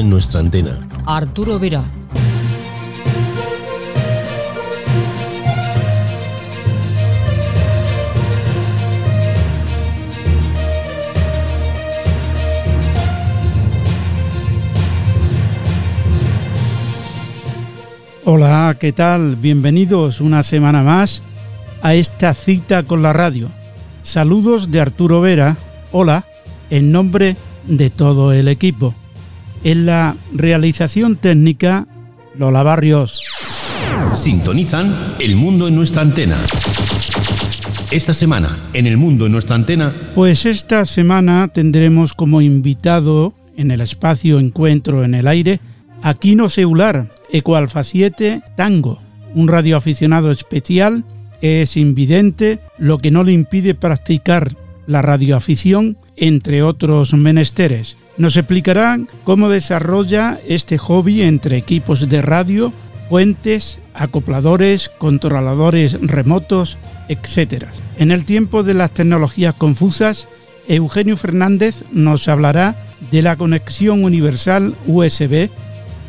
en nuestra antena. Arturo Vera. Hola, ¿qué tal? Bienvenidos una semana más a esta cita con la radio. Saludos de Arturo Vera. Hola, en nombre de todo el equipo. En la realización técnica, Lola Barrios. Sintonizan El Mundo en nuestra antena. Esta semana, en El Mundo en nuestra antena. Pues esta semana tendremos como invitado en el espacio Encuentro en el Aire a Quino Seular, Ecoalfa 7 Tango, un radioaficionado especial, es invidente, lo que no le impide practicar la radioafición, entre otros menesteres. Nos explicarán cómo desarrolla este hobby entre equipos de radio, fuentes, acopladores, controladores remotos, etc. En el tiempo de las tecnologías confusas, Eugenio Fernández nos hablará de la conexión universal USB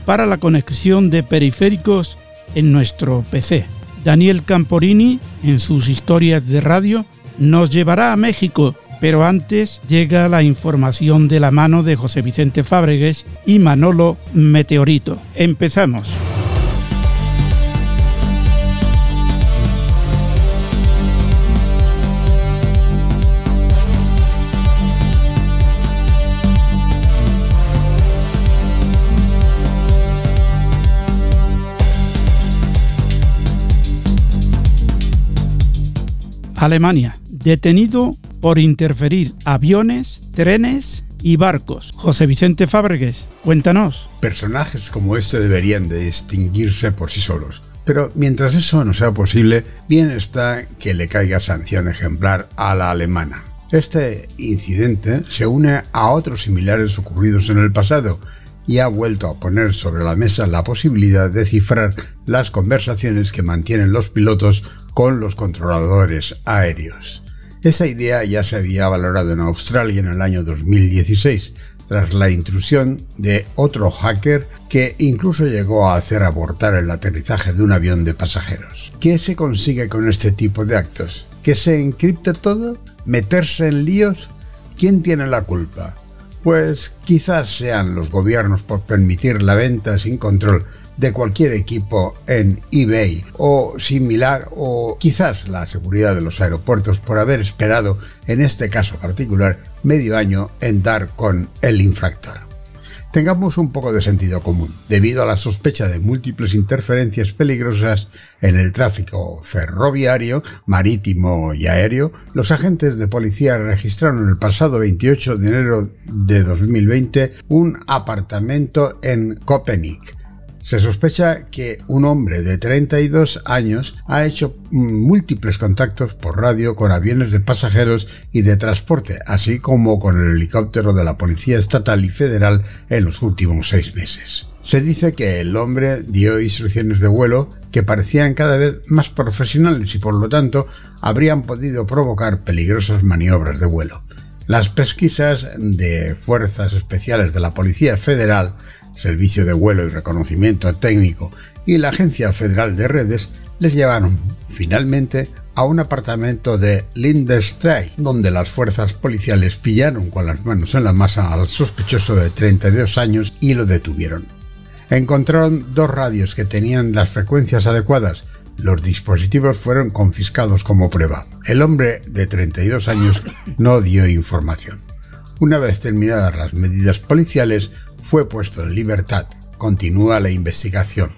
para la conexión de periféricos en nuestro PC. Daniel Camporini, en sus historias de radio, nos llevará a México, pero antes llega la información de la mano de José Vicente Fábregues y Manolo Meteorito. Empezamos. Alemania, detenido por interferir aviones, trenes y barcos. José Vicente Fábregues, cuéntanos. Personajes como este deberían de distinguirse por sí solos. Pero mientras eso no sea posible, bien está que le caiga sanción ejemplar a la alemana. Este incidente se une a otros similares ocurridos en el pasado y ha vuelto a poner sobre la mesa la posibilidad de cifrar las conversaciones que mantienen los pilotos con los controladores aéreos. Esta idea ya se había valorado en Australia en el año 2016, tras la intrusión de otro hacker que incluso llegó a hacer abortar el aterrizaje de un avión de pasajeros. ¿Qué se consigue con este tipo de actos? ¿Que se encripte todo? ¿Meterse en líos? ¿Quién tiene la culpa? Pues quizás sean los gobiernos por permitir la venta sin control de cualquier equipo en eBay o similar o quizás la seguridad de los aeropuertos por haber esperado en este caso particular medio año en dar con el infractor. Tengamos un poco de sentido común. Debido a la sospecha de múltiples interferencias peligrosas en el tráfico ferroviario, marítimo y aéreo, los agentes de policía registraron el pasado 28 de enero de 2020 un apartamento en Copenhague se sospecha que un hombre de 32 años ha hecho múltiples contactos por radio con aviones de pasajeros y de transporte, así como con el helicóptero de la Policía Estatal y Federal en los últimos seis meses. Se dice que el hombre dio instrucciones de vuelo que parecían cada vez más profesionales y por lo tanto habrían podido provocar peligrosas maniobras de vuelo. Las pesquisas de fuerzas especiales de la Policía Federal Servicio de Vuelo y Reconocimiento Técnico y la Agencia Federal de Redes les llevaron finalmente a un apartamento de Lindestray, donde las fuerzas policiales pillaron con las manos en la masa al sospechoso de 32 años y lo detuvieron. Encontraron dos radios que tenían las frecuencias adecuadas. Los dispositivos fueron confiscados como prueba. El hombre de 32 años no dio información. Una vez terminadas las medidas policiales, fue puesto en libertad. Continúa la investigación.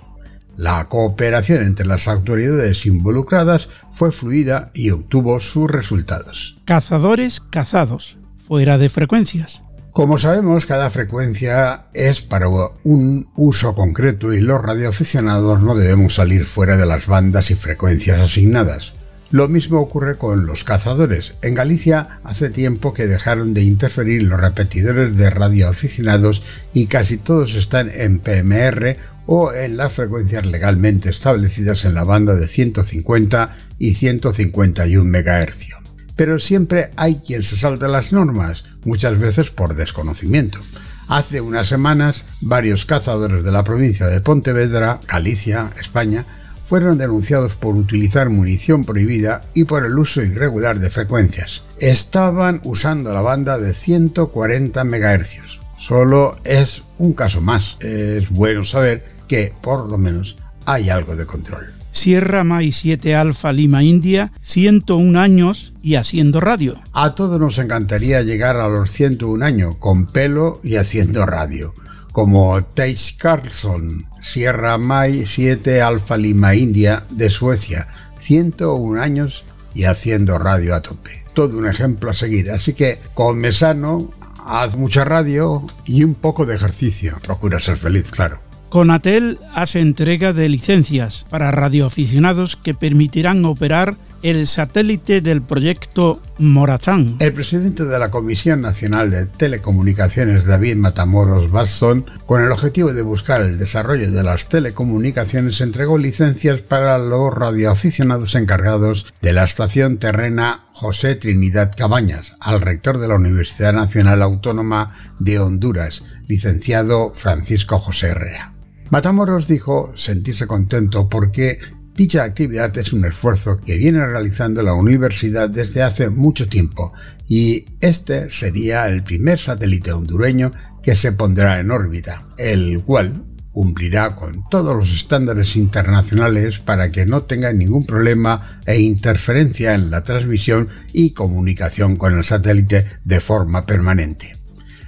La cooperación entre las autoridades involucradas fue fluida y obtuvo sus resultados. Cazadores cazados, fuera de frecuencias. Como sabemos, cada frecuencia es para un uso concreto y los radioaficionados no debemos salir fuera de las bandas y frecuencias asignadas. Lo mismo ocurre con los cazadores. En Galicia hace tiempo que dejaron de interferir los repetidores de radioaficionados y casi todos están en PMR o en las frecuencias legalmente establecidas en la banda de 150 y 151 MHz. Pero siempre hay quien se salta las normas, muchas veces por desconocimiento. Hace unas semanas, varios cazadores de la provincia de Pontevedra, Galicia, España, fueron denunciados por utilizar munición prohibida y por el uso irregular de frecuencias. Estaban usando la banda de 140 MHz. Solo es un caso más. Es bueno saber que, por lo menos, hay algo de control. Sierra Mai 7 Alfa Lima India, 101 años y haciendo radio. A todos nos encantaría llegar a los 101 años con pelo y haciendo radio como Teich Carlson, Sierra Mai 7 Alfa Lima India de Suecia, 101 años y haciendo radio a tope. Todo un ejemplo a seguir, así que come sano, haz mucha radio y un poco de ejercicio. Procura ser feliz, claro. Conatel hace entrega de licencias para radioaficionados que permitirán operar el satélite del proyecto Moratán. El presidente de la Comisión Nacional de Telecomunicaciones, David Matamoros Basson, con el objetivo de buscar el desarrollo de las telecomunicaciones, entregó licencias para los radioaficionados encargados de la estación terrena José Trinidad Cabañas al rector de la Universidad Nacional Autónoma de Honduras, licenciado Francisco José Herrera. Matamoros dijo sentirse contento porque Dicha actividad es un esfuerzo que viene realizando la universidad desde hace mucho tiempo y este sería el primer satélite hondureño que se pondrá en órbita, el cual cumplirá con todos los estándares internacionales para que no tenga ningún problema e interferencia en la transmisión y comunicación con el satélite de forma permanente.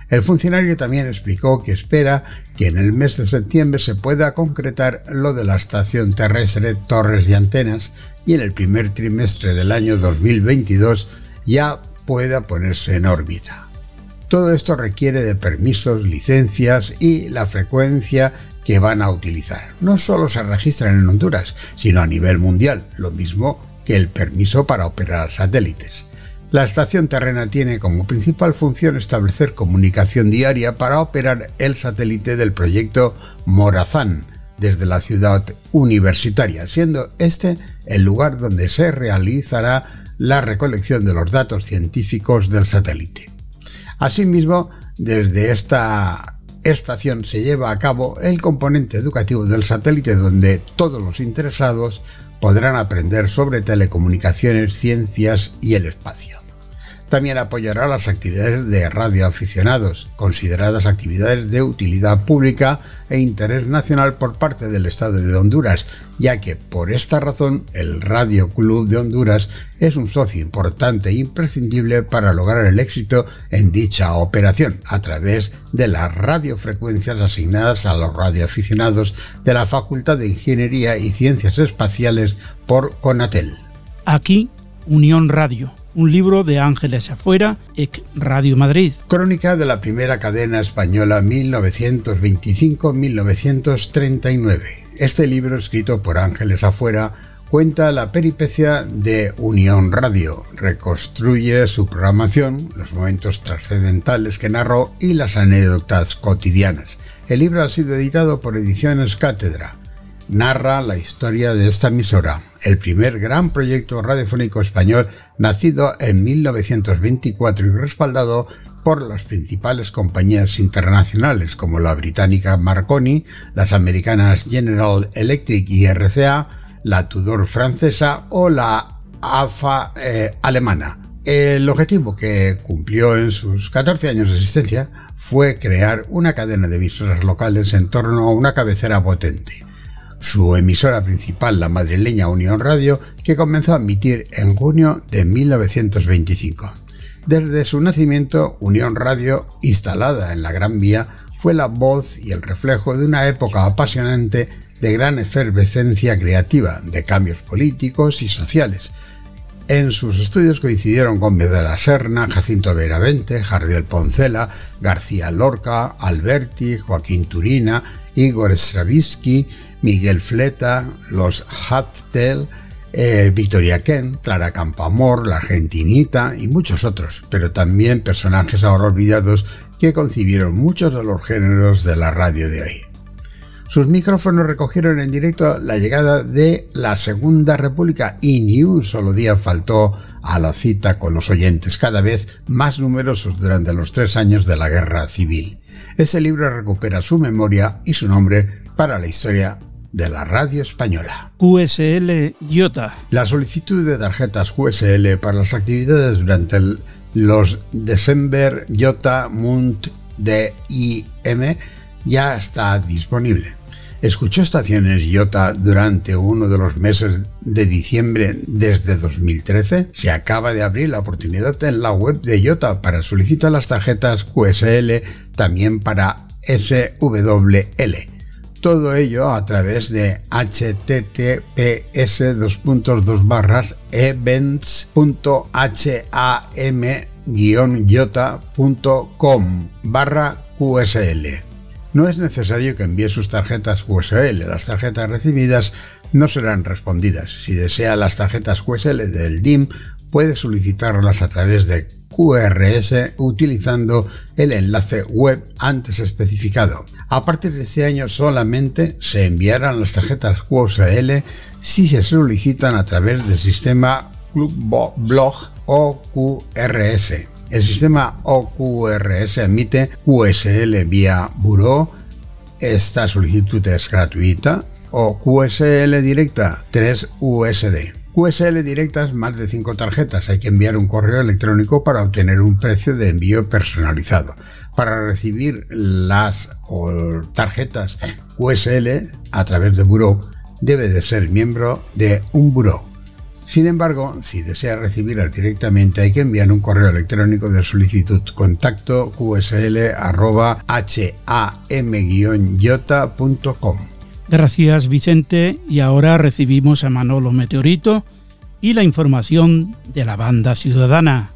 El funcionario también explicó que espera que en el mes de septiembre se pueda concretar lo de la estación terrestre Torres de Antenas y en el primer trimestre del año 2022 ya pueda ponerse en órbita. Todo esto requiere de permisos, licencias y la frecuencia que van a utilizar. No solo se registran en Honduras, sino a nivel mundial, lo mismo que el permiso para operar satélites. La estación terrena tiene como principal función establecer comunicación diaria para operar el satélite del proyecto Morazán desde la ciudad universitaria, siendo este el lugar donde se realizará la recolección de los datos científicos del satélite. Asimismo, desde esta estación se lleva a cabo el componente educativo del satélite donde todos los interesados podrán aprender sobre telecomunicaciones, ciencias y el espacio. También apoyará las actividades de radioaficionados, consideradas actividades de utilidad pública e interés nacional por parte del Estado de Honduras, ya que por esta razón el Radio Club de Honduras es un socio importante e imprescindible para lograr el éxito en dicha operación a través de las radiofrecuencias asignadas a los radioaficionados de la Facultad de Ingeniería y Ciencias Espaciales por CONATEL. Aquí, Unión Radio un libro de Ángeles Afuera, EC Radio Madrid. Crónica de la primera cadena española 1925-1939. Este libro, escrito por Ángeles Afuera, cuenta la peripecia de Unión Radio, reconstruye su programación, los momentos trascendentales que narró y las anécdotas cotidianas. El libro ha sido editado por Ediciones Cátedra narra la historia de esta emisora, el primer gran proyecto radiofónico español nacido en 1924 y respaldado por las principales compañías internacionales como la británica Marconi, las americanas General Electric y RCA, la Tudor francesa o la AFA eh, alemana. El objetivo que cumplió en sus 14 años de existencia fue crear una cadena de emisoras locales en torno a una cabecera potente su emisora principal, la madrileña Unión Radio, que comenzó a emitir en junio de 1925. Desde su nacimiento, Unión Radio, instalada en la Gran Vía, fue la voz y el reflejo de una época apasionante de gran efervescencia creativa, de cambios políticos y sociales. En sus estudios coincidieron con de la Serna, Jacinto Veravente, Jardiel Poncela, García Lorca, Alberti, Joaquín Turina, Igor Stravinsky, Miguel Fleta, los Haftel, eh, Victoria Kent, Clara Campoamor, la Argentinita y muchos otros, pero también personajes ahora olvidados que concibieron muchos de los géneros de la radio de hoy. Sus micrófonos recogieron en directo la llegada de la Segunda República y ni un solo día faltó a la cita con los oyentes, cada vez más numerosos durante los tres años de la Guerra Civil. Este libro recupera su memoria y su nombre para la historia de la radio española. QSL IOTA. La solicitud de tarjetas QSL para las actividades durante los December IOTA Munt DIM ya está disponible. Escuchó estaciones IOTA durante uno de los meses de diciembre desde 2013. Se acaba de abrir la oportunidad en la web de IOTA para solicitar las tarjetas QSL también para SWL. Todo ello a través de https events.ham-yota.com barra QSL. No es necesario que envíe sus tarjetas QSL, las tarjetas recibidas no serán respondidas. Si desea las tarjetas QSL del DIM, puede solicitarlas a través de QRS utilizando el enlace web antes especificado. A partir de este año solamente se enviarán las tarjetas QSL si se solicitan a través del sistema Club Blog o QRS. El sistema OQRS emite QSL vía Buró. Esta solicitud es gratuita. O QSL directa 3 USD. QSL directas más de 5 tarjetas. Hay que enviar un correo electrónico para obtener un precio de envío personalizado. Para recibir las tarjetas QSL a través de Buró, debe de ser miembro de un buró. Sin embargo, si desea recibirlas directamente hay que enviar un correo electrónico de solicitud contacto qsl.ham-yota.com. Gracias Vicente y ahora recibimos a Manolo Meteorito y la información de la banda ciudadana.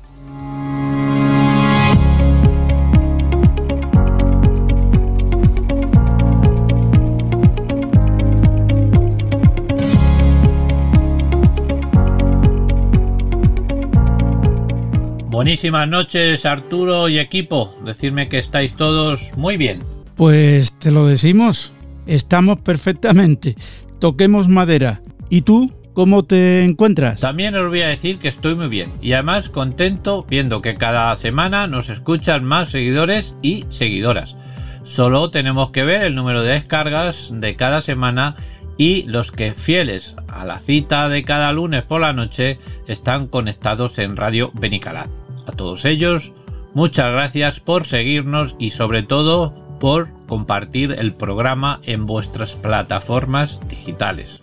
Buenísimas noches Arturo y equipo. Decirme que estáis todos muy bien. Pues te lo decimos. Estamos perfectamente. Toquemos madera. ¿Y tú? ¿Cómo te encuentras? También os voy a decir que estoy muy bien y además contento viendo que cada semana nos escuchan más seguidores y seguidoras. Solo tenemos que ver el número de descargas de cada semana y los que fieles a la cita de cada lunes por la noche están conectados en Radio Benicalat. A todos ellos, muchas gracias por seguirnos y sobre todo por compartir el programa en vuestras plataformas digitales.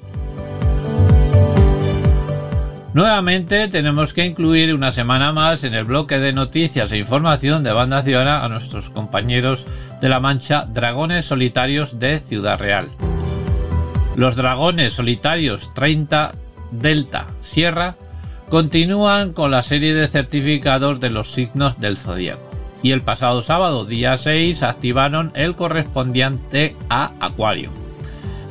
Nuevamente tenemos que incluir una semana más en el bloque de noticias e información de Banda Ciudadana a nuestros compañeros de la Mancha Dragones Solitarios de Ciudad Real. Los Dragones Solitarios 30 Delta Sierra continúan con la serie de certificados de los signos del zodíaco. Y el pasado sábado, día 6, activaron el correspondiente a Acuario.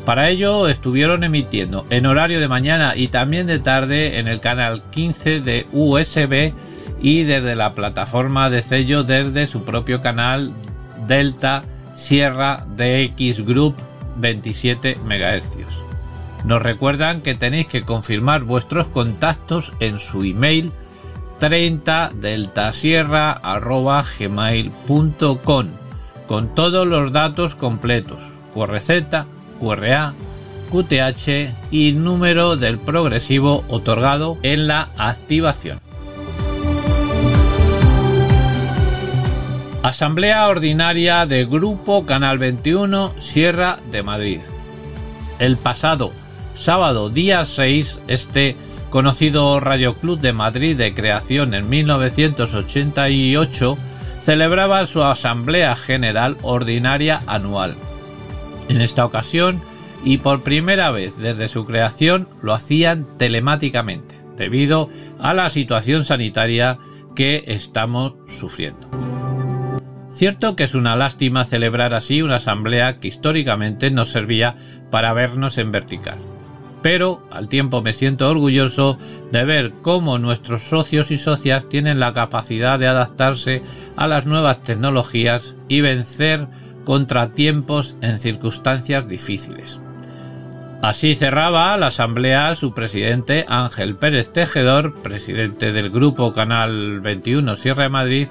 Para ello estuvieron emitiendo en horario de mañana y también de tarde en el canal 15 de USB y desde la plataforma de sello desde su propio canal Delta Sierra DX Group 27 MHz. Nos recuerdan que tenéis que confirmar vuestros contactos en su email 30 deltasierra.gmail.com con todos los datos completos, QRZ, QRA, QTH y número del progresivo otorgado en la activación. Asamblea Ordinaria de Grupo Canal 21 Sierra de Madrid. El pasado sábado día 6, este conocido Radio Club de Madrid de creación en 1988 celebraba su Asamblea General Ordinaria anual. En esta ocasión, y por primera vez desde su creación, lo hacían telemáticamente, debido a la situación sanitaria que estamos sufriendo. Cierto que es una lástima celebrar así una asamblea que históricamente nos servía para vernos en vertical pero al tiempo me siento orgulloso de ver cómo nuestros socios y socias tienen la capacidad de adaptarse a las nuevas tecnologías y vencer contratiempos en circunstancias difíciles. Así cerraba la asamblea su presidente Ángel Pérez Tejedor, presidente del grupo Canal 21 Sierra de Madrid,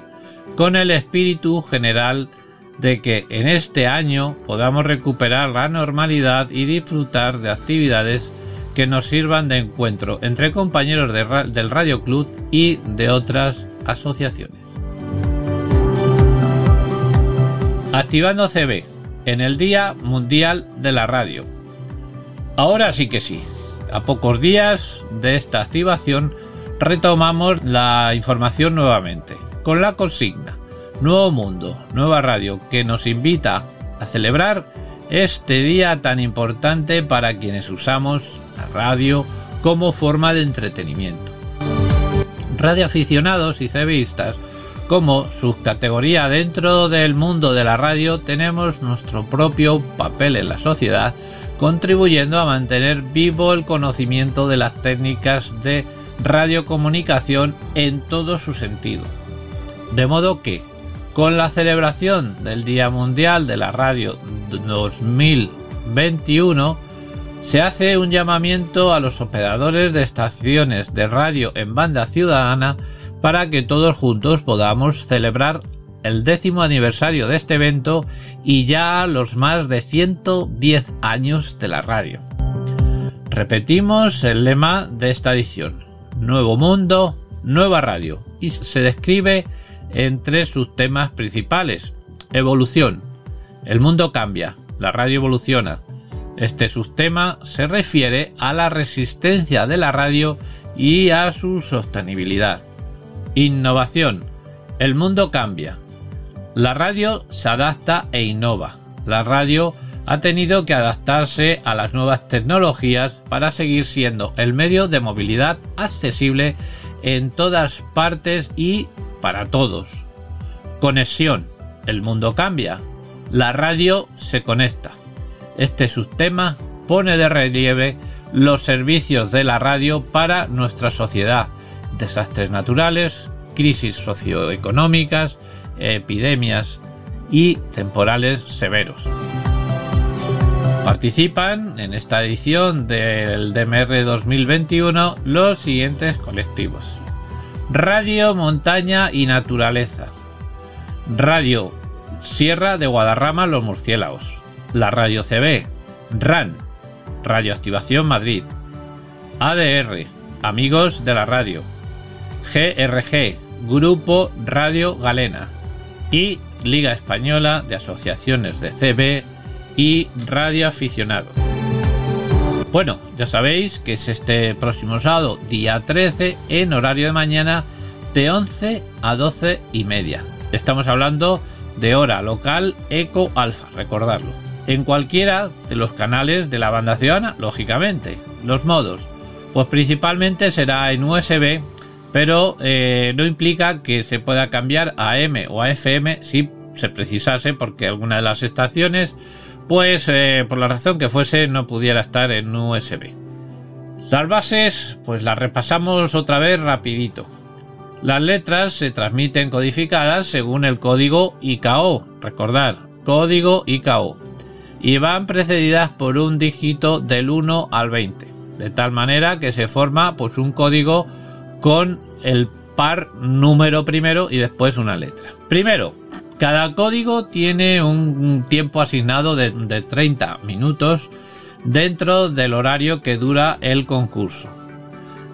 con el espíritu general de que en este año podamos recuperar la normalidad y disfrutar de actividades que nos sirvan de encuentro entre compañeros del Radio Club y de otras asociaciones. Activando CB en el Día Mundial de la Radio. Ahora sí que sí, a pocos días de esta activación retomamos la información nuevamente, con la consigna Nuevo Mundo, Nueva Radio, que nos invita a celebrar este día tan importante para quienes usamos la radio como forma de entretenimiento. Radioaficionados y cevistas, como subcategoría dentro del mundo de la radio, tenemos nuestro propio papel en la sociedad, contribuyendo a mantener vivo el conocimiento de las técnicas de radiocomunicación en todo su sentido. De modo que, con la celebración del Día Mundial de la Radio 2021, se hace un llamamiento a los operadores de estaciones de radio en banda ciudadana para que todos juntos podamos celebrar el décimo aniversario de este evento y ya los más de 110 años de la radio. Repetimos el lema de esta edición. Nuevo Mundo, Nueva Radio. Y se describe en tres subtemas principales. Evolución. El mundo cambia, la radio evoluciona. Este subtema se refiere a la resistencia de la radio y a su sostenibilidad. Innovación. El mundo cambia. La radio se adapta e innova. La radio ha tenido que adaptarse a las nuevas tecnologías para seguir siendo el medio de movilidad accesible en todas partes y para todos. Conexión. El mundo cambia. La radio se conecta. Este subtema pone de relieve los servicios de la radio para nuestra sociedad. Desastres naturales, crisis socioeconómicas, epidemias y temporales severos. Participan en esta edición del DMR 2021 los siguientes colectivos. Radio Montaña y Naturaleza. Radio Sierra de Guadarrama Los Murciélagos. La Radio CB. RAN. Radioactivación Madrid. ADR. Amigos de la Radio. GRG. Grupo Radio Galena. Y Liga Española de Asociaciones de CB y radioaficionado. Bueno, ya sabéis que es este próximo sábado, día 13, en horario de mañana, de 11 a 12 y media. Estamos hablando de hora local Eco Alfa, recordarlo. En cualquiera de los canales de la banda ciudadana, lógicamente. Los modos, pues principalmente será en USB, pero eh, no implica que se pueda cambiar a M o a FM si se precisase, porque alguna de las estaciones pues eh, por la razón que fuese no pudiera estar en USB. Las bases, pues las repasamos otra vez rapidito. Las letras se transmiten codificadas según el código IKO, recordar, código IKO, y van precedidas por un dígito del 1 al 20, de tal manera que se forma pues un código con el par número primero y después una letra. Primero, cada código tiene un tiempo asignado de, 30 minutos dentro del horario que dura el concurso.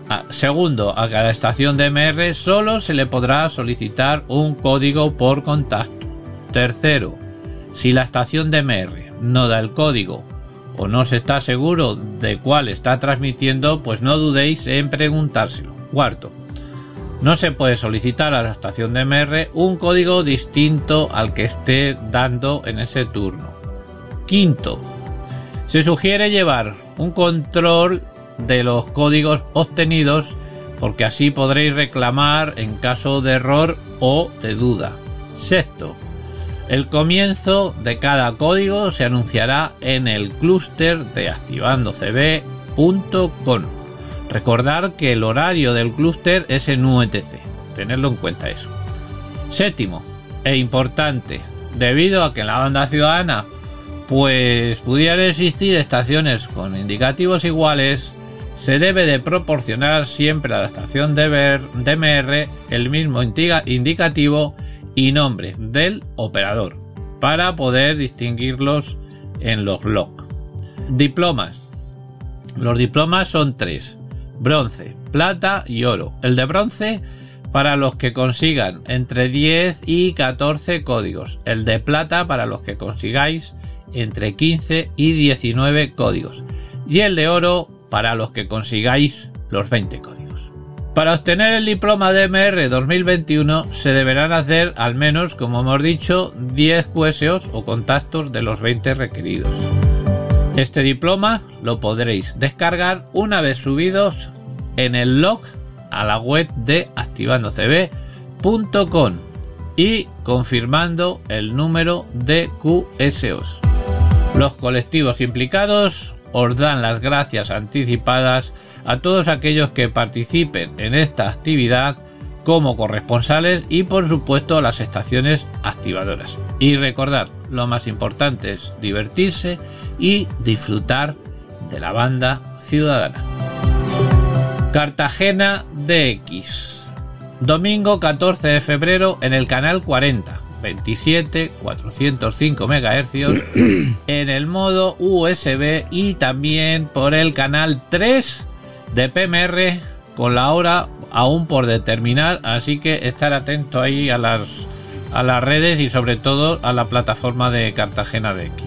Ah, segundo, a cada estación de MR solo se le podrá solicitar un código por contacto. Tercero, si la estación de MR no da el código o no se está seguro de cuál está transmitiendo, pues no dudéis en preguntárselo. Cuarto, no se puede solicitar a la estación de MR un código distinto al que esté dando en ese turno. Quinto, se sugiere llevar un control de los códigos obtenidos porque así podréis reclamar en caso de error o de duda. Sexto, el comienzo de cada código se anunciará en el clúster de activandocb.com. Recordar que el horario del clúster es en UTC. Tenerlo en cuenta eso. Séptimo, e importante, debido a que en la banda ciudadana pues pudiera existir estaciones con indicativos iguales, se debe de proporcionar siempre a la estación DMR el mismo indicativo y nombre del operador. para poder distinguirlos en los log. Diplomas. Los diplomas son tres. Bronce, plata y oro. El de bronce para los que consigan entre 10 y 14 códigos. El de plata para los que consigáis entre 15 y 19 códigos. Y el de oro para los que consigáis los 20 códigos. Para obtener el diploma DMR 2021 se deberán hacer al menos, como hemos dicho, 10 QSOs o contactos de los 20 requeridos. Este diploma lo podréis descargar una vez subidos en el log a la web de activandocb.com y confirmando el número de QSOs. Los colectivos implicados os dan las gracias anticipadas a todos aquellos que participen en esta actividad como corresponsales y por supuesto las estaciones activadoras. Y recordar, lo más importante es divertirse y disfrutar de la banda ciudadana. Cartagena DX. Domingo 14 de febrero en el canal 40. 27 405 MHz en el modo USB y también por el canal 3 de PMR con la hora aún por determinar, así que estar atento ahí a las a las redes y sobre todo a la plataforma de Cartagena DX.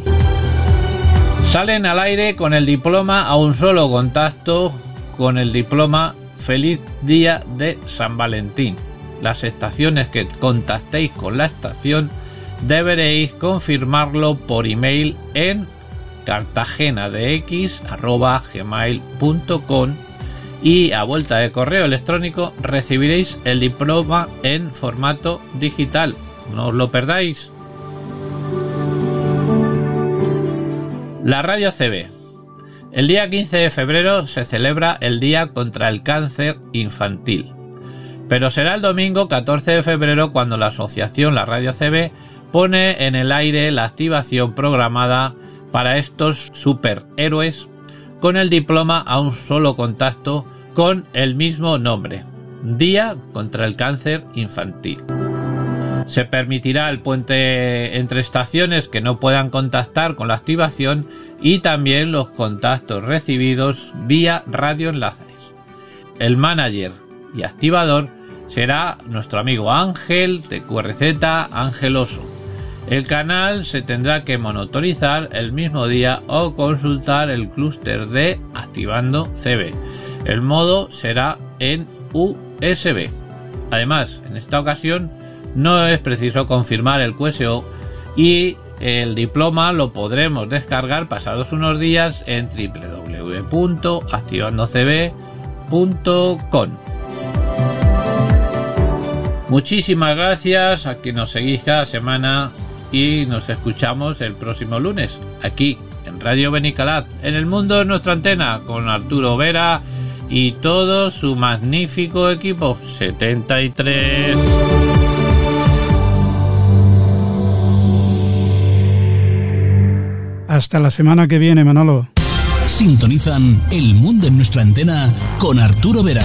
Salen al aire con el diploma a un solo contacto con el diploma Feliz Día de San Valentín. Las estaciones que contactéis con la estación deberéis confirmarlo por email en cartagenadx.gmail.com y a vuelta de correo electrónico recibiréis el diploma en formato digital. No os lo perdáis. La radio CB el día 15 de febrero se celebra el Día contra el Cáncer Infantil, pero será el domingo 14 de febrero cuando la asociación La Radio CB pone en el aire la activación programada para estos superhéroes con el diploma a un solo contacto con el mismo nombre, Día contra el Cáncer Infantil. Se permitirá el puente entre estaciones que no puedan contactar con la activación y también los contactos recibidos vía radioenlaces. El manager y activador será nuestro amigo Ángel de QRZ Angeloso. El canal se tendrá que monitorizar el mismo día o consultar el clúster de Activando CB. El modo será en USB. Además, en esta ocasión no es preciso confirmar el QSO y el diploma lo podremos descargar pasados unos días en www.activandocb.com. Muchísimas gracias a quien nos seguís cada semana y nos escuchamos el próximo lunes aquí en Radio Benicalaz, en el mundo de nuestra antena, con Arturo Vera y todo su magnífico equipo 73. Hasta la semana que viene, Manolo. Sintonizan El Mundo en nuestra antena con Arturo Vera.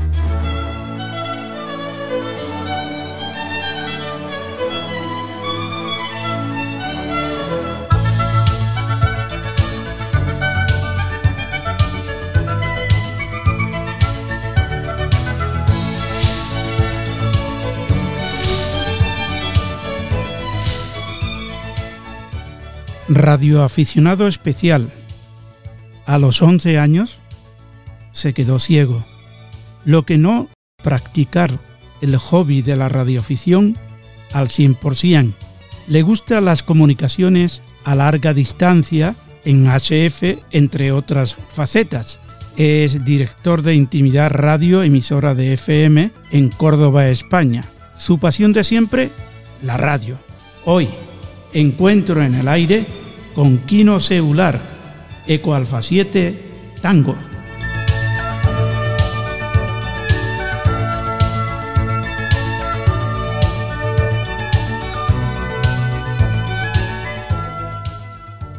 Radioaficionado especial. A los 11 años se quedó ciego, lo que no practicar el hobby de la radioafición al 100%. Le gustan las comunicaciones a larga distancia en HF, entre otras facetas. Es director de Intimidad Radio, emisora de FM en Córdoba, España. Su pasión de siempre, la radio. Hoy, encuentro en el aire con Quino Celular, Eco Alfa 7, Tango.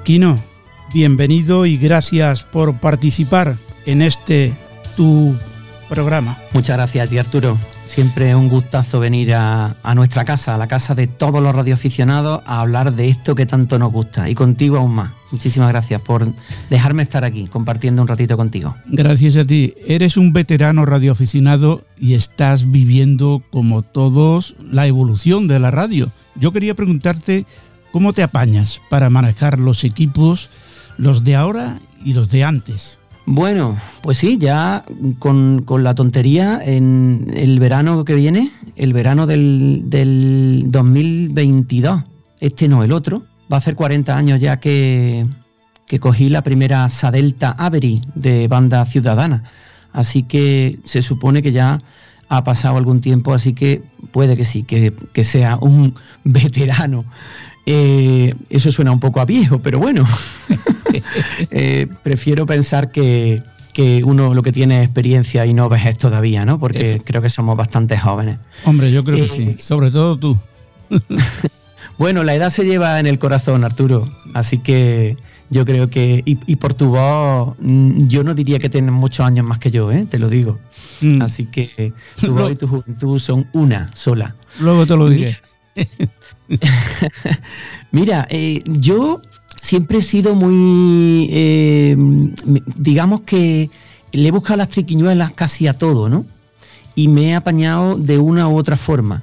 Quino, bienvenido y gracias por participar en este tu programa. Muchas gracias a ti, Arturo. Siempre un gustazo venir a, nuestra casa, a la casa de todos los radioaficionados, a hablar de esto que tanto nos gusta y contigo aún más. Muchísimas gracias por dejarme estar aquí compartiendo un ratito contigo. Gracias a ti. Eres un veterano radioaficionado y estás viviendo como todos la evolución de la radio. Yo quería preguntarte cómo te apañas para manejar los equipos, los de ahora y los de antes. Bueno, pues sí, ya con, la tontería en el verano que viene, el verano del, del 2022, este no, el otro, va a hacer 40 años ya que, que cogí la primera Sadelta Avery de banda ciudadana. Así que se supone que ya ha pasado algún tiempo, así que puede que sí, que, que sea un veterano eh, eso suena un poco a viejo, pero bueno, eh, prefiero pensar que, uno lo que tiene es experiencia y no vejez todavía, ¿no? Porque creo que somos bastante jóvenes. Hombre, yo creo que sí, eh, sobre todo tú. bueno, la edad se lleva en el corazón, Arturo, así que yo creo que, y, por tu voz, mm, yo no diría que tienes muchos años más que yo, ¿eh? te lo digo. Mm. Así que tu voz y tu juventud son una sola. Luego te lo diré. Mira, eh, yo siempre he sido muy, eh, digamos que le he buscado las triquiñuelas casi a todo, ¿no? Y me he apañado de una u otra forma.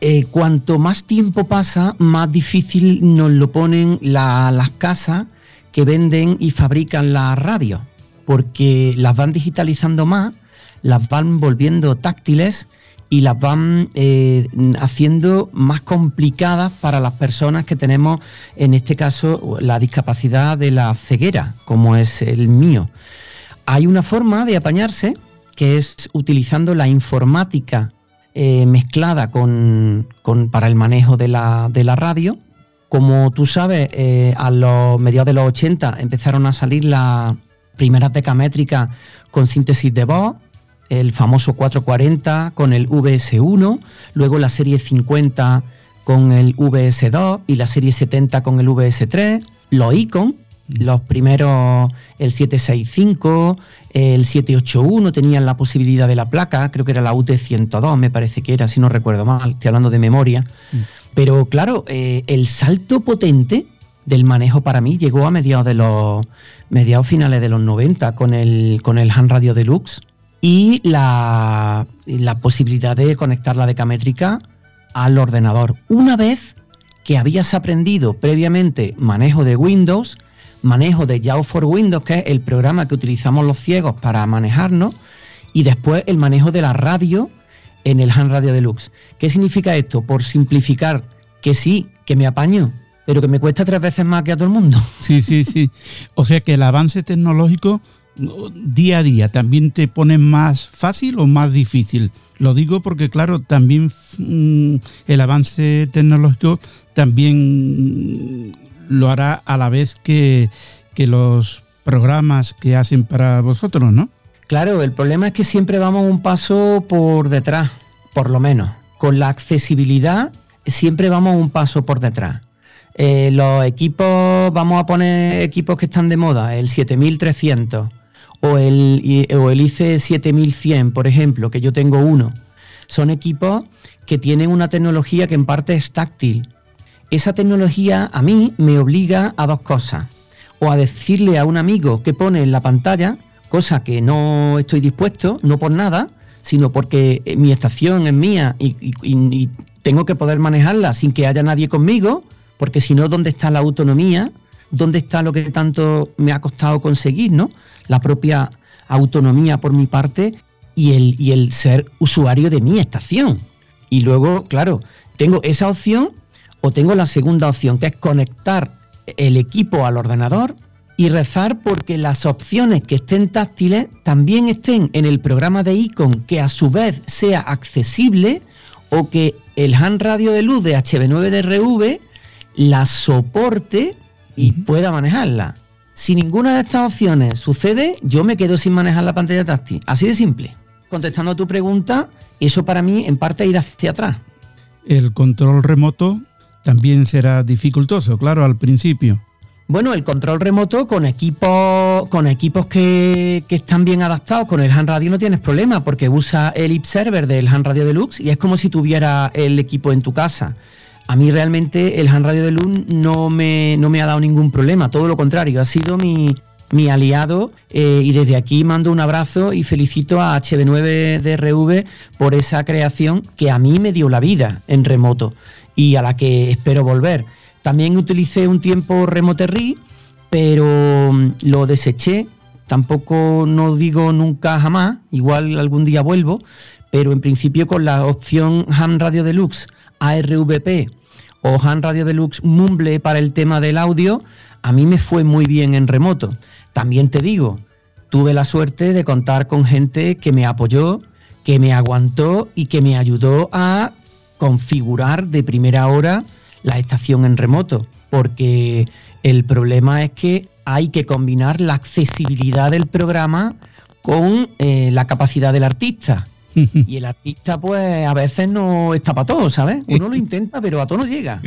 Eh, cuanto más tiempo pasa, más difícil nos lo ponen las casas que venden y fabrican las radios, porque las van digitalizando más, las van volviendo táctiles y las van eh, haciendo más complicadas para las personas que tenemos, en este caso, la discapacidad de la ceguera, como es el mío. Hay una forma de apañarse que es utilizando la informática eh, mezclada con, para el manejo de la, de la radio. Como tú sabes, eh, a los mediados de los 80 empezaron a salir las primeras decamétricas con síntesis de voz, el famoso 440 con el VS1, luego la serie 50 con el VS2 y la serie 70 con el VS3, los Icon, los primeros, el 765, el 781 tenían la posibilidad de la placa, creo que era la UT102, me parece que era, si no recuerdo mal, estoy hablando de memoria. Mm. Pero claro, eh, el salto potente del manejo para mí llegó a mediados de los mediados finales de los 90 con el con el Han Radio Deluxe y la, posibilidad de conectar la decamétrica al ordenador. Una vez que habías aprendido previamente manejo de Windows, manejo de Yao for Windows, que es el programa que utilizamos los ciegos para manejarnos, y después el manejo de la radio en el Han Radio Deluxe. ¿Qué significa esto? Por simplificar, que sí, que me apaño, pero que me cuesta tres veces más que a todo el mundo. Sí, sí, sí. O sea que el avance tecnológico día a día también te pone más fácil o más difícil? Lo digo porque, claro, también mm, el avance tecnológico también lo hará a la vez que, que los programas que hacen para vosotros, ¿no? Claro, el problema es que siempre vamos un paso por detrás, por lo menos. Con la accesibilidad siempre vamos un paso por detrás. Eh, los equipos, vamos a poner equipos que están de moda, el 7300, o el, o el ICE 7100, por ejemplo, que yo tengo uno, son equipos que tienen una tecnología que en parte es táctil. Esa tecnología a mí me obliga a dos cosas. O a decirle a un amigo que pone en la pantalla, cosa que no estoy dispuesto, no por nada, sino porque mi estación es mía y, y tengo que poder manejarla sin que haya nadie conmigo, porque si no, ¿dónde está la autonomía? ¿Dónde está lo que tanto me ha costado conseguir, no? La propia autonomía por mi parte y el, y el ser usuario de mi estación. Y luego, claro, tengo esa opción o tengo la segunda opción, que es conectar el equipo al ordenador y rezar porque las opciones que estén táctiles también estén en el programa de Icon, que a su vez sea accesible o que el Han Radio de luz de HB9DRV la soporte y pueda manejarla. Si ninguna de estas opciones sucede, yo me quedo sin manejar la pantalla táctil. Así de simple. Contestando a tu pregunta, eso para mí en parte ir hacia atrás. El control remoto también será dificultoso, claro, al principio. Bueno, el control remoto con equipos, con equipos que, están bien adaptados, con el Han Radio no tienes problema, porque usa el IP server del Han Radio Deluxe y es como si tuviera el equipo en tu casa. A mí realmente el Han Radio Deluxe no me, no me ha dado ningún problema, todo lo contrario, ha sido mi, mi aliado eh, y desde aquí mando un abrazo y felicito a HB9DRV por esa creación que a mí me dio la vida en remoto y a la que espero volver. También utilicé un tiempo Remoterri, pero mm, lo deseché. Tampoco no digo nunca jamás, igual algún día vuelvo, pero en principio con la opción Ham Radio Deluxe ARVP o Han Radio Deluxe Mumble para el tema del audio, a mí me fue muy bien en remoto. También te digo, tuve la suerte de contar con gente que me apoyó, que me aguantó y que me ayudó a configurar de primera hora la estación en remoto, porque el problema es que hay que combinar la accesibilidad del programa con eh, la capacidad del artista. y el artista, pues, a veces no está para todo, ¿sabes? Uno lo intenta, pero a todo no llega.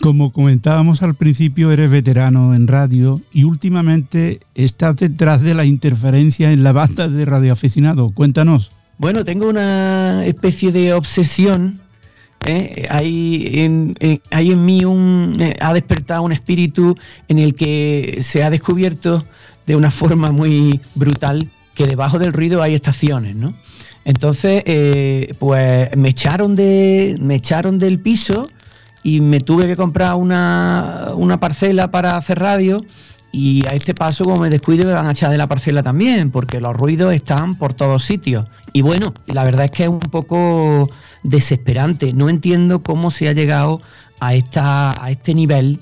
Como comentábamos al principio, eres veterano en radio y últimamente estás detrás de la interferencia en la banda de radioaficionado. Cuéntanos. Bueno, tengo una especie de obsesión. ¿eh? Hay, en, en mí un, eh, ha despertado un espíritu en el que se ha descubierto de una forma muy brutal que debajo del ruido hay estaciones, ¿no? Entonces, eh, pues me echaron de, me echaron del piso y me tuve que comprar una, parcela para hacer radio y a este paso como me descuido me van a echar de la parcela también porque los ruidos están por todos sitios. Y bueno la verdad es que es un poco desesperante. No entiendo cómo se ha llegado a esta a este nivel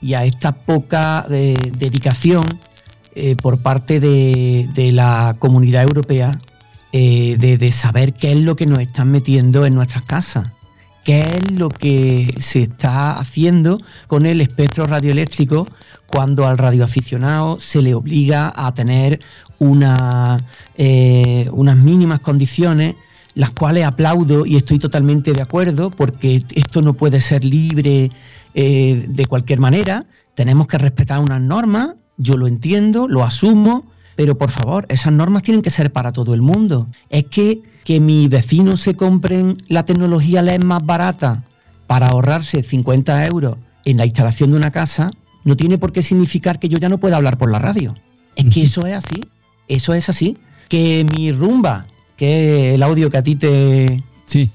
y a esta poca eh, dedicación eh, por parte de, la comunidad europea eh, de, saber qué es lo que nos están metiendo en nuestras casas qué es lo que se está haciendo con el espectro radioeléctrico cuando al radioaficionado se le obliga a tener eh, unas mínimas condiciones, las cuales aplaudo y estoy totalmente de acuerdo, porque esto no puede ser libre eh, de cualquier manera, tenemos que respetar unas normas, yo lo entiendo, lo asumo, pero por favor, esas normas tienen que ser para todo el mundo. Es que que mis vecinos se compren la tecnología LED más barata para ahorrarse 50 euros en la instalación de una casa, no tiene por qué significar que yo ya no pueda hablar por la radio. Es que eso es así, eso es así. Que mi rumba, que el audio que a ti te,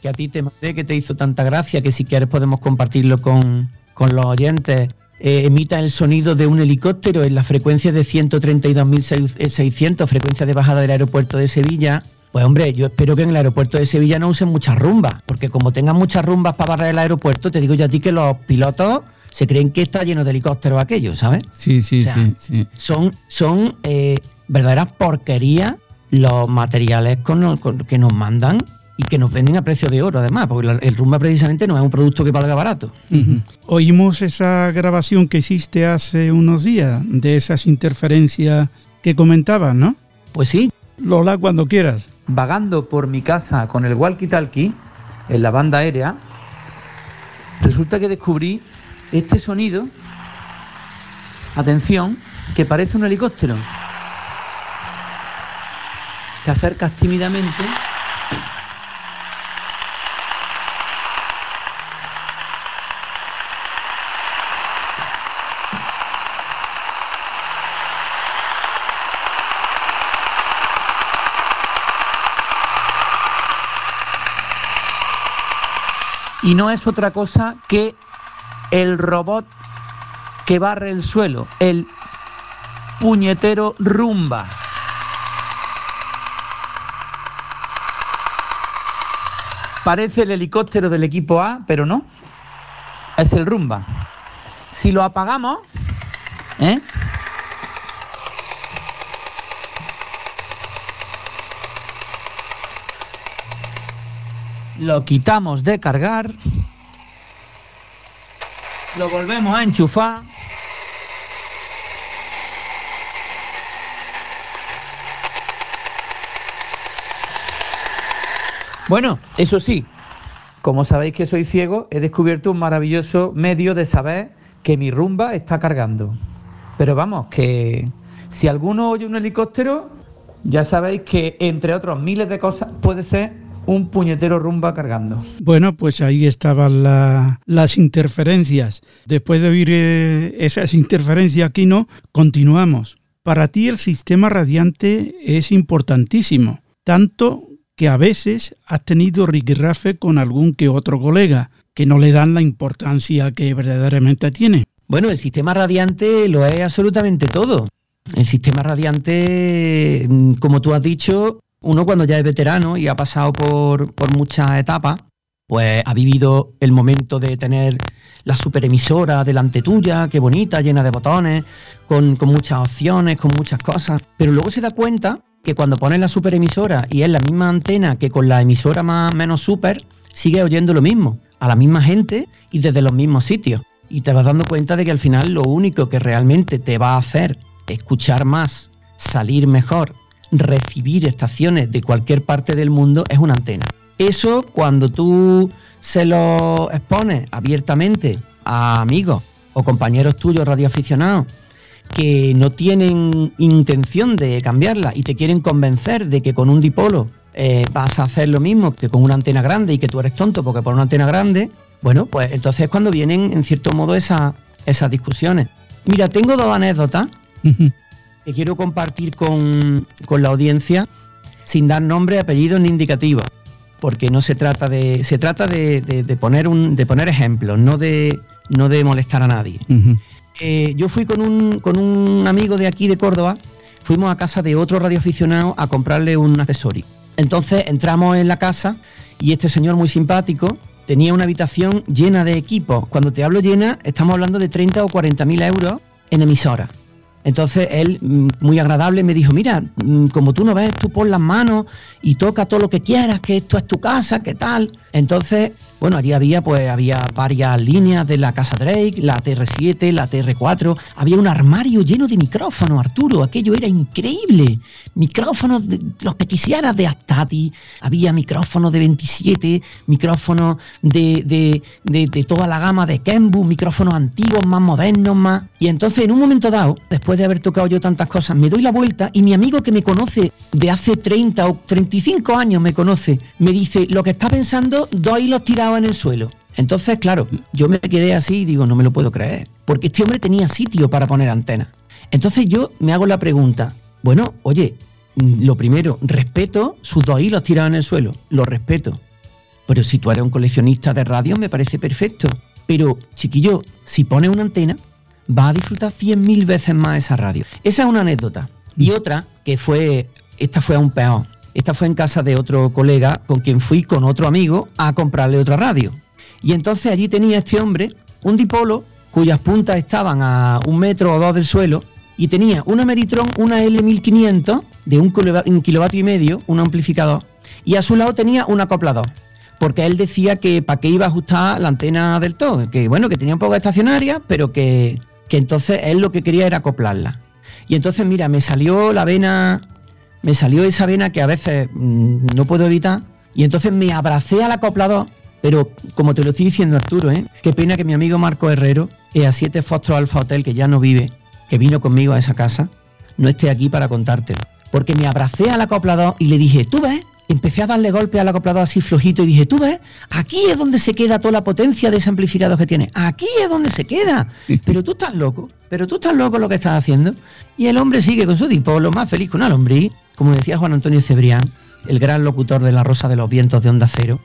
que a ti te mandé, que te hizo tanta gracia, que si quieres podemos compartirlo con, los oyentes, eh, emita el sonido de un helicóptero en la frecuencia de 132.600, frecuencia de bajada del aeropuerto de Sevilla, pues hombre, yo espero que en el aeropuerto de Sevilla no usen muchas rumbas, porque como tengan muchas rumbas para barrer el aeropuerto, te digo yo a ti que los pilotos se creen que está lleno de helicópteros aquellos, ¿sabes? Sí, sí, sí, sí, Son, son eh, verdaderas porquerías los materiales que nos mandan y que nos venden a precio de oro, además, porque el rumba precisamente no es un producto que valga barato. Oímos esa grabación que hiciste hace unos días de esas interferencias que comentabas, ¿no? Pues sí. Lola, cuando quieras vagando por mi casa con el walkie-talkie en la banda aérea, resulta que descubrí este sonido, atención, que parece un helicóptero. Te acercas tímidamente y no es otra cosa que el robot que barre el suelo, el puñetero rumba. Parece el helicóptero del equipo A, pero no. Es el rumba. Si lo apagamos, ¿eh? Lo quitamos de cargar, lo volvemos a enchufar. Bueno, eso sí, como sabéis que soy ciego, he descubierto un maravilloso medio de saber que mi rumba está cargando. Pero vamos, que si alguno oye un helicóptero, ya sabéis que entre otros miles de cosas puede ser un puñetero rumba cargando. Bueno, pues ahí estaban las interferencias. Después de oír eh, esas interferencias aquí, ¿no? Continuamos. Para ti el sistema radiante es importantísimo, tanto que a veces has tenido riquirrafe con algún que otro colega, que no le dan la importancia que verdaderamente tiene. Bueno, el sistema radiante lo es absolutamente todo. El sistema radiante, mm, como tú has dicho, uno cuando ya es veterano y ha pasado por, muchas etapas, pues ha vivido el momento de tener la superemisora delante tuya, qué bonita, llena de botones, con, muchas opciones, con muchas cosas. Pero luego se da cuenta que cuando pones la superemisora y es la misma antena que con la emisora más menos super, sigue oyendo lo mismo, a la misma gente y desde los mismos sitios. Y te vas dando cuenta de que al final lo único que realmente te va a hacer escuchar más, salir mejor recibir estaciones de cualquier parte del mundo es una antena. Eso cuando tú se lo expones abiertamente a amigos o compañeros tuyos radioaficionados que no tienen intención de cambiarla y te quieren convencer de que con un dipolo eh, vas a hacer lo mismo que con una antena grande y que tú eres tonto porque por una antena grande, bueno, pues entonces es cuando vienen en cierto modo esas discusiones. Mira, tengo dos anécdotas que quiero compartir con, la audiencia sin dar nombre, apellido ni indicativo, porque no se trata de se trata de, poner un de poner ejemplos, no de no de molestar a nadie. Eh, yo fui con un, con un amigo de aquí de Córdoba, fuimos a casa de otro radioaficionado a comprarle un accesorio. Entonces entramos en la casa y este señor muy simpático tenía una habitación llena de equipos. Cuando te hablo llena, estamos hablando de 30 o 40 mil euros en emisora. Entonces él, mm, muy agradable, me dijo, mira, mm, como tú no ves, tú pon las manos y toca todo lo que quieras, que esto es tu casa, ¿qué tal? Entonces bueno, allí había, pues, había varias líneas de la casa Drake, la TR7, la TR4, había un armario lleno de micrófonos, Arturo, aquello era increíble. Micrófonos, de, los que quisieras de Actati, había micrófonos de 27, micrófonos de, de, toda la gama de Kenbu, micrófonos antiguos, más modernos, más. Y entonces, en un momento dado, después de haber tocado yo tantas cosas, me doy la vuelta y mi amigo que me conoce de hace 30 o 35 años me conoce, me dice, lo que está pensando, dos hilos tirados en el suelo. Entonces, claro, yo me quedé así y digo, no me lo puedo creer, porque este hombre tenía sitio para poner antenas. Entonces yo me hago la pregunta, bueno, oye, lo primero, respeto sus dos hilos tirados en el suelo, lo respeto. Pero si tú eres un coleccionista de radio, me parece perfecto. Pero, chiquillo, si pones una antena, va a disfrutar cien mil veces más esa radio. Esa es una anécdota. Y mm. otra, que fue, esta fue aún peor. Esta fue en casa de otro colega con quien fui con otro amigo a comprarle otra radio. Y entonces allí tenía este hombre un dipolo cuyas puntas estaban a un metro o dos del suelo y tenía una Meritron, una L1500 de un, kilovatio y medio, un amplificador, y a su lado tenía un acoplador, porque él decía que para qué iba a ajustar la antena del todo, que bueno, que tenía un poco estacionaria, pero que, que entonces él lo que quería era acoplarla. Y entonces, mira, me salió la vena me salió esa vena que a veces mm, no puedo evitar y entonces me abracé al acoplador, pero como te lo estoy diciendo Arturo, ¿eh? qué pena que mi amigo Marco Herrero, a 7 Fostro Alfa Hotel, que ya no vive, que vino conmigo a esa casa, no esté aquí para contártelo. Porque me abracé al acoplador y le dije, ¿tú ves? Empecé a darle golpe al acoplador así flojito y dije, tú ves, aquí es donde se queda toda la potencia de ese amplificador que tiene. Aquí es donde se queda. Pero tú estás loco, pero tú estás loco lo que estás haciendo. Y el hombre sigue con su dipolo, más feliz que una lombriz como decía Juan Antonio Cebrián, el gran locutor de La Rosa de los Vientos de Onda Cero,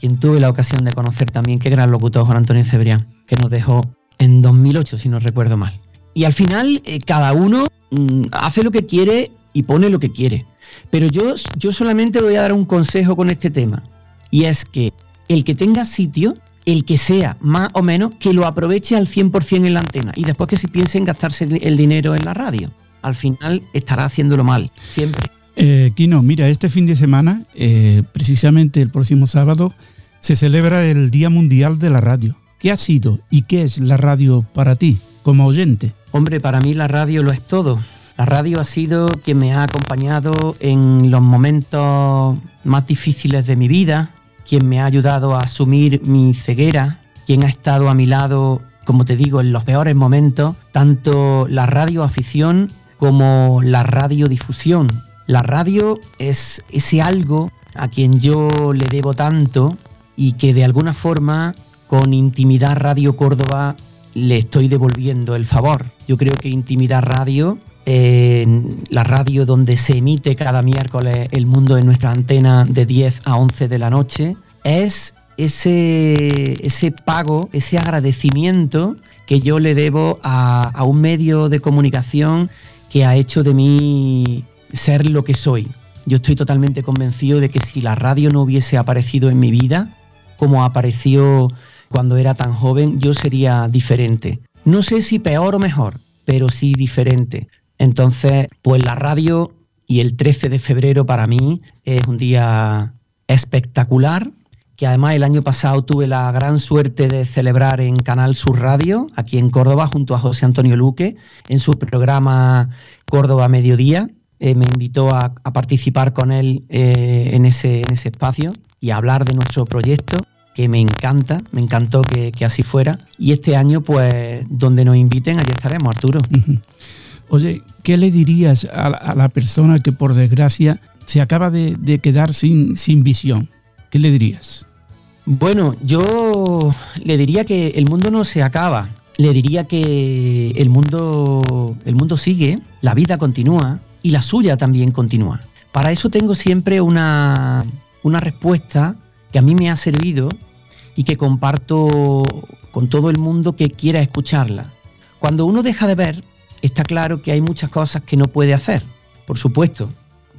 quien tuve la ocasión de conocer también, qué gran locutor Juan Antonio Cebrián, que nos dejó en 2008, si no recuerdo mal. Y al final, eh, cada uno mm, hace lo que quiere y pone lo que quiere. Pero yo, yo solamente voy a dar un consejo con este tema, y es que el que tenga sitio, el que sea más o menos, que lo aproveche al 100% en la antena, y después que si piense en gastarse el dinero en la radio al final estará haciéndolo mal, siempre. Eh, Kino, mira, este fin de semana, eh, precisamente el próximo sábado, se celebra el Día Mundial de la Radio. ¿Qué ha sido y qué es la radio para ti, como oyente? Hombre, para mí la radio lo es todo. La radio ha sido quien me ha acompañado en los momentos más difíciles de mi vida, quien me ha ayudado a asumir mi ceguera, quien ha estado a mi lado como te digo, en los peores momentos, tanto la radioafición como la radiodifusión. La radio es ese algo a quien yo le debo tanto y que de alguna forma con Intimidad Radio Córdoba le estoy devolviendo el favor. Yo creo que Intimidad Radio, la radio donde se emite cada miércoles El Mundo en nuestra antena de 10 a 11 de la noche, es ese, ese pago, ese agradecimiento que yo le debo a, a un medio de comunicación que ha hecho de mí ser lo que soy. Yo estoy totalmente convencido de que si la radio no hubiese aparecido en mi vida, como apareció cuando era tan joven, yo sería diferente. No sé si peor o mejor, pero sí diferente. Entonces, pues la radio y el 13 de febrero para mí es un día espectacular, que además el año pasado tuve la gran suerte de celebrar en Canal Sur Radio, aquí en Córdoba, junto a José Antonio Luque, en su programa Córdoba Mediodía. Eh, me invitó a, participar con él eh, en, ese, en ese espacio y a hablar de nuestro proyecto que me encanta, me encantó que, así fuera. Y este año, pues, donde nos inviten, allí estaremos, Arturo. Oye, ¿qué le dirías a, la persona que por desgracia se acaba de, quedar sin, sin visión? ¿Qué le dirías? Bueno, yo le diría que el mundo no se acaba. Le diría que el mundo, el mundo sigue, la vida continúa y la suya también continúa. Para eso tengo siempre una, una respuesta que a mí me ha servido y que comparto con todo el mundo que quiera escucharla. Cuando uno deja de ver, está claro que hay muchas cosas que no puede hacer. Por supuesto,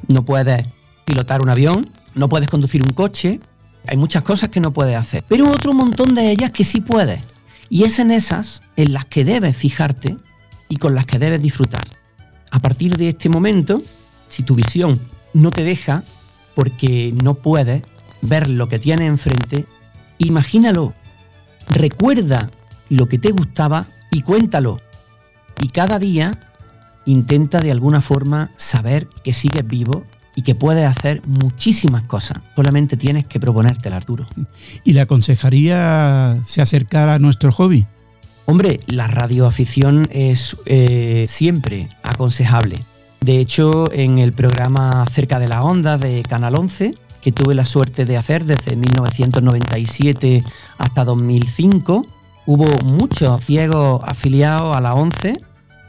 no puedes pilotar un avión, no puedes conducir un coche, hay muchas cosas que no puedes hacer, pero otro montón de ellas que sí puedes. Y es en esas en las que debes fijarte y con las que debes disfrutar. A partir de este momento, si tu visión no te deja porque no puedes ver lo que tienes enfrente, Imagínalo, recuerda lo que te gustaba y cuéntalo. Y cada día intenta de alguna forma saber que sigues vivo y que puedes hacer muchísimas cosas. Solamente tienes que proponértelo, Arturo. ¿Y le aconsejaría se acercar a nuestro hobby? Hombre, la radioafición es eh, siempre aconsejable. De hecho, en el programa Cerca de la Onda de Canal 11, que tuve la suerte de hacer desde 1997 hasta 2005. Hubo muchos ciegos afiliados a la 11,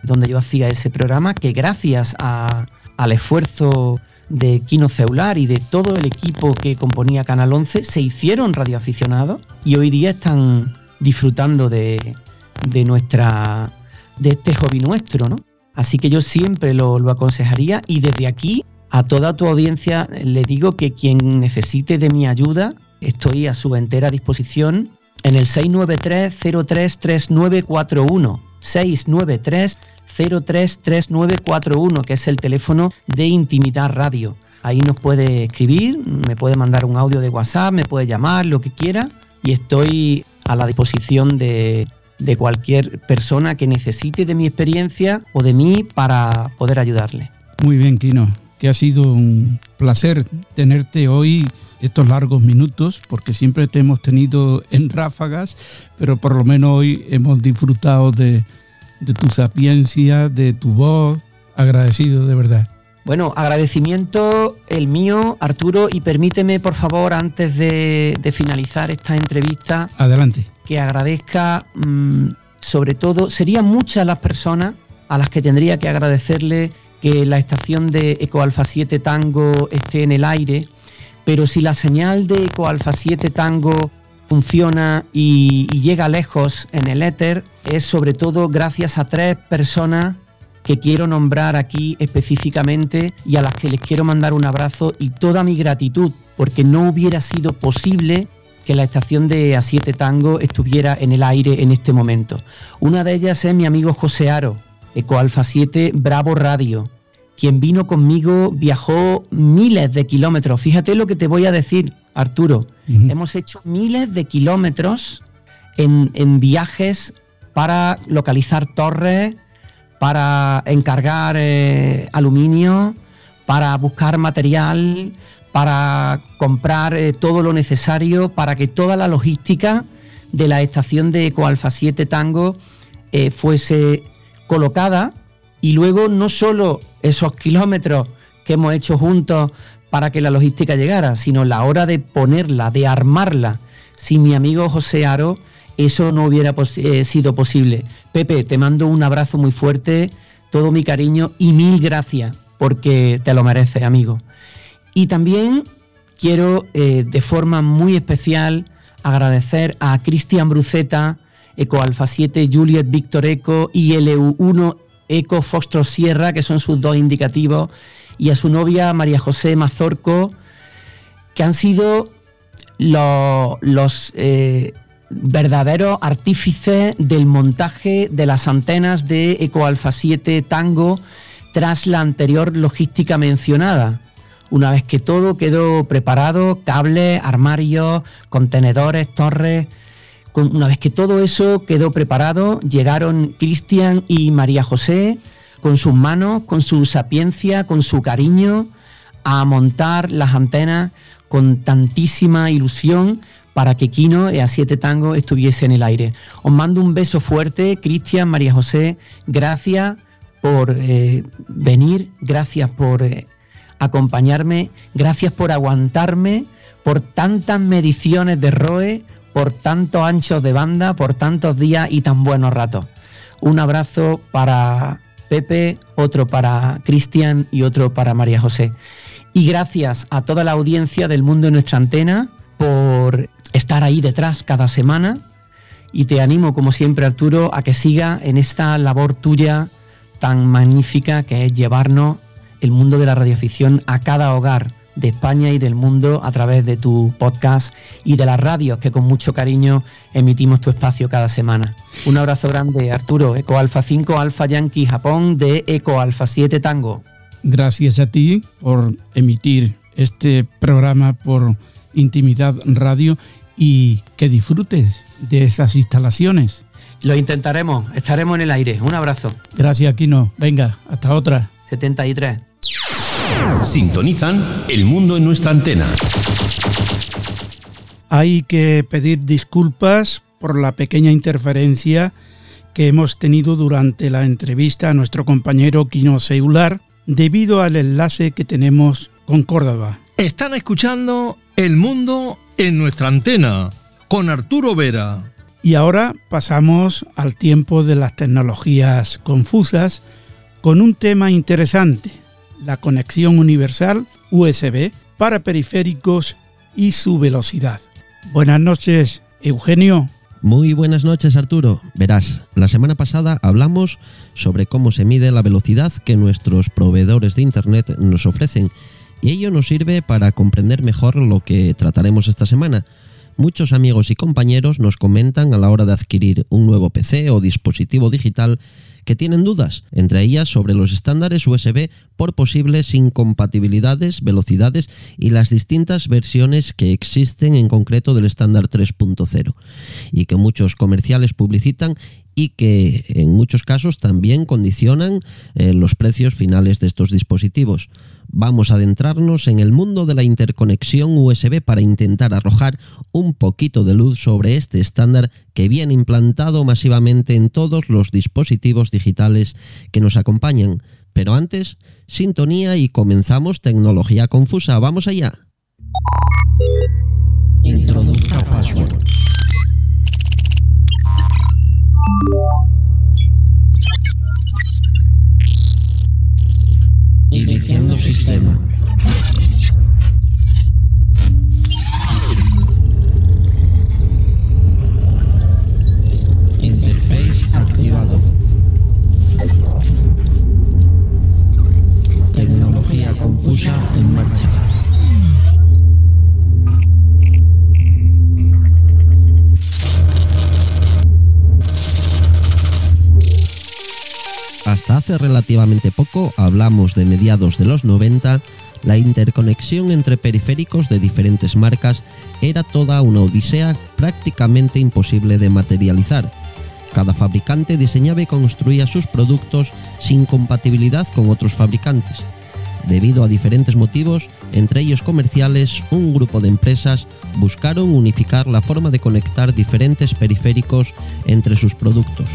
donde yo hacía ese programa, que gracias al esfuerzo de Kino Ceular y de todo el equipo que componía Canal 11, se hicieron radioaficionados y hoy día están disfrutando de, nuestra de este hobby nuestro, ¿no? Así que yo siempre lo, aconsejaría y desde aquí a toda tu audiencia le digo que quien necesite de mi ayuda, estoy a su entera disposición en el 693-033941. 693-033941, que es el teléfono de Intimidad Radio. Ahí nos puede escribir, me puede mandar un audio de WhatsApp, me puede llamar, lo que quiera, y estoy a la disposición de, de cualquier persona que necesite de mi experiencia o de mí para poder ayudarle. Muy bien, Kino que ha sido un placer tenerte hoy estos largos minutos, porque siempre te hemos tenido en ráfagas, pero por lo menos hoy hemos disfrutado de, tu sapiencia, de tu voz, agradecido de verdad. Bueno, agradecimiento el mío, Arturo, y permíteme, por favor, antes de, finalizar esta entrevista, adelante, que agradezca, mm, sobre todo, serían muchas las personas a las que tendría que agradecerle que la estación de Eco Alfa 7 Tango esté en el aire, pero si la señal de Eco Alfa 7 Tango funciona y, llega lejos en el éter, es sobre todo gracias a tres personas que quiero nombrar aquí específicamente y a las que les quiero mandar un abrazo y toda mi gratitud, porque no hubiera sido posible que la estación de A7 Tango estuviera en el aire en este momento. Una de ellas es mi amigo José Aro, Eco Alfa 7 Bravo Radio. Quien vino conmigo viajó miles de kilómetros. Fíjate lo que te voy a decir, Arturo. Hemos hecho miles de kilómetros en, viajes para localizar torres, para encargar eh, aluminio, para buscar material, para comprar eh, todo lo necesario para que toda la logística de la estación de Eco Alfa 7 Tango eh, fuese colocada y luego no solo esos kilómetros que hemos hecho juntos para que la logística llegara, sino la hora de ponerla, de armarla. Sin mi amigo José Aro, eso no hubiera eh, sido posible. Pepe, te mando un abrazo muy fuerte, todo mi cariño y mil gracias, porque te lo mereces, amigo. Y también quiero eh, de forma muy especial agradecer a Cristian Bruceta, Eco Alfa 7, Juliet Víctor Eco y LU1 Eco Foxtrot Sierra, que son sus dos indicativos, y a su novia María José Mazorco, que han sido los, eh, verdaderos artífices del montaje de las antenas de Eco Alfa 7 Tango tras la anterior logística mencionada. Una vez que todo quedó preparado, cables, armarios, contenedores, torres, una vez que todo eso quedó preparado, llegaron Cristian y María José con sus manos, con su sapiencia, con su cariño, a montar las antenas con tantísima ilusión para que Kino y a Siete Tango estuviese en el aire. Os mando un beso fuerte, Cristian, María José, gracias por eh, venir, gracias por eh, acompañarme, gracias por aguantarme, por tantas mediciones de ROE, por tantos anchos de banda, por tantos días y tan buenos ratos. Un abrazo para Pepe, otro para Cristian y otro para María José. Y gracias a toda la audiencia del mundo en nuestra antena por estar ahí detrás cada semana. Y te animo, como siempre, Arturo, a que siga en esta labor tuya tan magnífica que es llevarnos el mundo de la radioficción a cada hogar de España y del mundo a través de tu podcast y de las radios que con mucho cariño emitimos tu espacio cada semana. Un abrazo grande, Arturo, Eco Alfa 5 Alfa Yankee Japón de Eco Alfa 7 Tango. Gracias a ti por emitir este programa por Intimidad Radio y que disfrutes de esas instalaciones. Lo intentaremos, estaremos en el aire. Un abrazo. Gracias, Kino. Venga, hasta otra. 73. Sintonizan El Mundo en nuestra antena. Hay que pedir disculpas por la pequeña interferencia que hemos tenido durante la entrevista a nuestro compañero Quino Seular debido al enlace que tenemos con Córdoba. Están escuchando El Mundo en nuestra antena con Arturo Vera. Y ahora pasamos al tiempo de las tecnologías confusas con un tema interesante la conexión universal USB para periféricos y su velocidad. Buenas noches, Eugenio. Muy buenas noches Arturo. Verás, la semana pasada hablamos sobre cómo se mide la velocidad que nuestros proveedores de Internet nos ofrecen y ello nos sirve para comprender mejor lo que trataremos esta semana. Muchos amigos y compañeros nos comentan a la hora de adquirir un nuevo PC o dispositivo digital que tienen dudas, entre ellas sobre los estándares USB por posibles incompatibilidades, velocidades y las distintas versiones que existen en concreto del estándar 3.0 y que muchos comerciales publicitan y que en muchos casos también condicionan eh, los precios finales de estos dispositivos vamos a adentrarnos en el mundo de la interconexión USB para intentar arrojar un poquito de luz sobre este estándar que viene implantado masivamente en todos los dispositivos digitales que nos acompañan. Pero antes, sintonía y comenzamos tecnología confusa. Vamos allá. Hace relativamente poco, hablamos de mediados de los 90, la interconexión entre periféricos de diferentes marcas era toda una odisea prácticamente imposible de materializar. Cada fabricante diseñaba y construía sus productos sin compatibilidad con otros fabricantes. Debido a diferentes motivos, entre ellos comerciales, un grupo de empresas buscaron unificar la forma de conectar diferentes periféricos entre sus productos.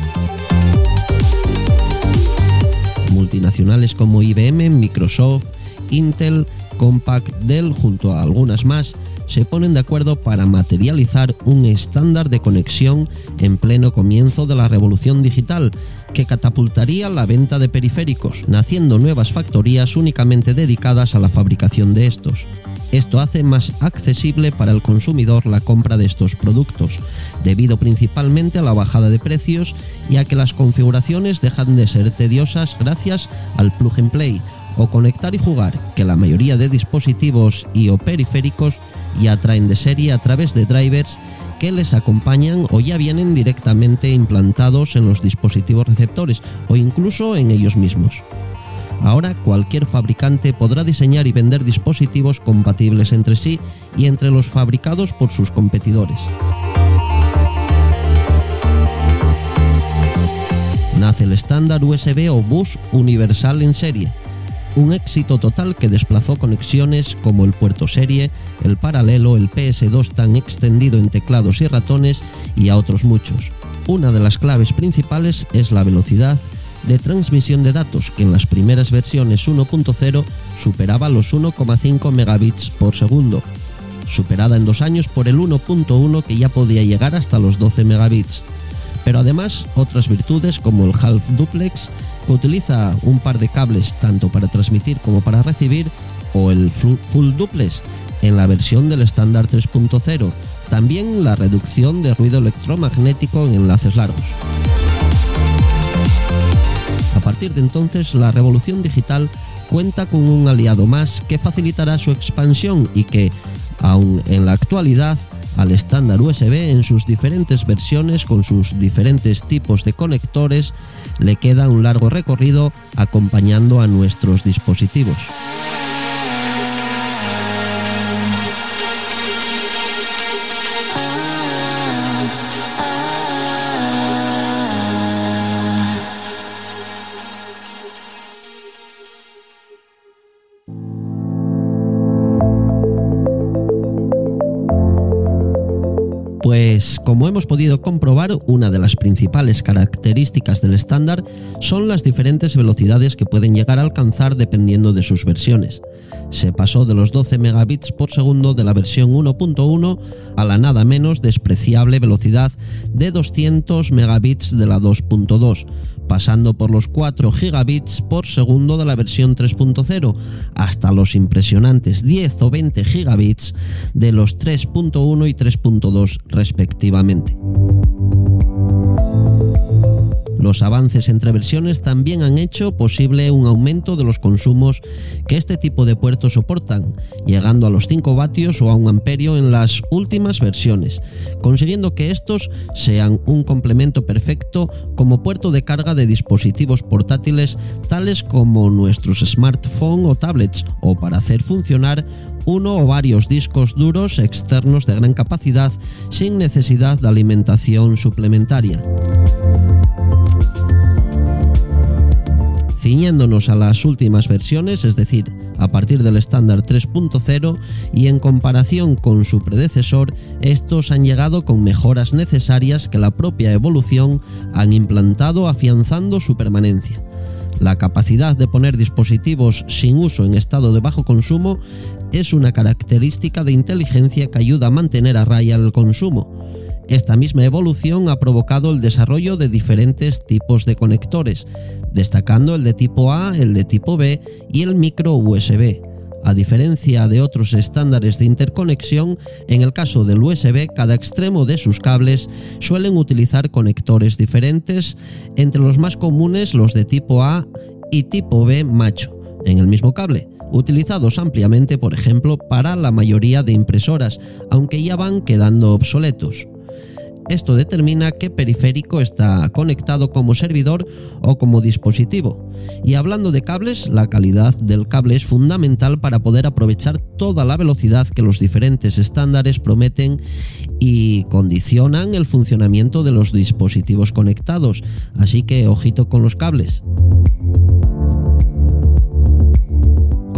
Multinacionales como IBM, Microsoft, Intel, Compaq, Dell, junto a algunas más, se ponen de acuerdo para materializar un estándar de conexión en pleno comienzo de la revolución digital que catapultaría la venta de periféricos, naciendo nuevas factorías únicamente dedicadas a la fabricación de estos. Esto hace más accesible para el consumidor la compra de estos productos, debido principalmente a la bajada de precios y a que las configuraciones dejan de ser tediosas gracias al plug and play o conectar y jugar, que la mayoría de dispositivos y o periféricos ya traen de serie a través de drivers que les acompañan o ya vienen directamente implantados en los dispositivos receptores o incluso en ellos mismos. Ahora cualquier fabricante podrá diseñar y vender dispositivos compatibles entre sí y entre los fabricados por sus competidores. Nace el estándar USB o bus universal en serie, un éxito total que desplazó conexiones como el puerto serie, el paralelo, el PS2 tan extendido en teclados y ratones y a otros muchos. Una de las claves principales es la velocidad de transmisión de datos, que en las primeras versiones 1.0 superaba los 1,5 megabits por segundo, superada en dos años por el 1.1 que ya podía llegar hasta los 12 megabits pero además otras virtudes como el Half Duplex, que utiliza un par de cables tanto para transmitir como para recibir, o el Full Duplex en la versión del estándar 3.0, también la reducción de ruido electromagnético en enlaces largos. A partir de entonces, la revolución digital cuenta con un aliado más que facilitará su expansión y que, aun en la actualidad, al estándar USB en sus diferentes versiones con sus diferentes tipos de conectores, le queda un largo recorrido acompañando a nuestros dispositivos. Pues como hemos podido comprobar, una de las principales características del estándar son las diferentes velocidades que pueden llegar a alcanzar dependiendo de sus versiones. Se pasó de los 12 megabits por segundo de la versión 1.1 a la nada menos despreciable velocidad de 200 megabits de la 2.2, pasando por los 4 gigabits por segundo de la versión 3.0 hasta los impresionantes 10 o 20 gigabits de los 3.1 y 3.2 respectivamente. Los avances entre versiones también han hecho posible un aumento de los consumos que este tipo de puertos soportan, llegando a los 5 vatios o a un amperio en las últimas versiones, consiguiendo que estos sean un complemento perfecto como puerto de carga de dispositivos portátiles tales como nuestros smartphones o tablets o para hacer funcionar uno o varios discos duros externos de gran capacidad sin necesidad de alimentación suplementaria. ciñéndonos a las últimas versiones, es decir, a partir del estándar 3.0 y en comparación con su predecesor, estos han llegado con mejoras necesarias que la propia evolución han implantado afianzando su permanencia. La capacidad de poner dispositivos sin uso en estado de bajo consumo es una característica de inteligencia que ayuda a mantener a raya el consumo. Esta misma evolución ha provocado el desarrollo de diferentes tipos de conectores, destacando el de tipo A, el de tipo B y el micro USB. A diferencia de otros estándares de interconexión, en el caso del USB, cada extremo de sus cables suelen utilizar conectores diferentes, entre los más comunes los de tipo A y tipo B macho, en el mismo cable utilizados ampliamente, por ejemplo, para la mayoría de impresoras, aunque ya van quedando obsoletos. Esto determina qué periférico está conectado como servidor o como dispositivo. Y hablando de cables, la calidad del cable es fundamental para poder aprovechar toda la velocidad que los diferentes estándares prometen y condicionan el funcionamiento de los dispositivos conectados. Así que ojito con los cables.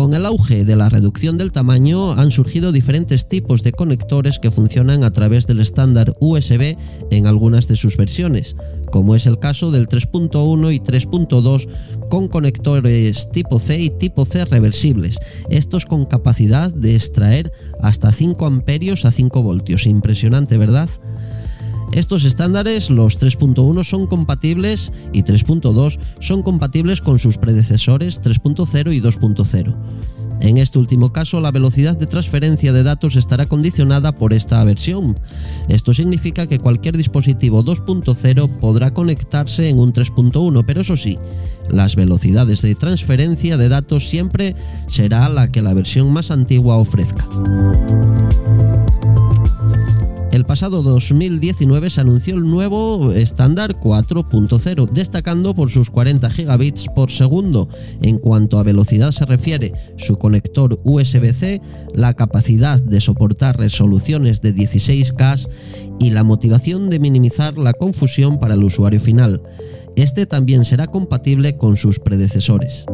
Con el auge de la reducción del tamaño han surgido diferentes tipos de conectores que funcionan a través del estándar USB en algunas de sus versiones, como es el caso del 3.1 y 3.2 con conectores tipo C y tipo C reversibles, estos con capacidad de extraer hasta 5 amperios a 5 voltios. Impresionante, ¿verdad? Estos estándares, los 3.1 son compatibles y 3.2 son compatibles con sus predecesores 3.0 y 2.0. En este último caso, la velocidad de transferencia de datos estará condicionada por esta versión. Esto significa que cualquier dispositivo 2.0 podrá conectarse en un 3.1, pero eso sí, las velocidades de transferencia de datos siempre será la que la versión más antigua ofrezca. El pasado 2019 se anunció el nuevo estándar 4.0, destacando por sus 40 gigabits por segundo. En cuanto a velocidad se refiere, su conector USB-C, la capacidad de soportar resoluciones de 16K y la motivación de minimizar la confusión para el usuario final. Este también será compatible con sus predecesores.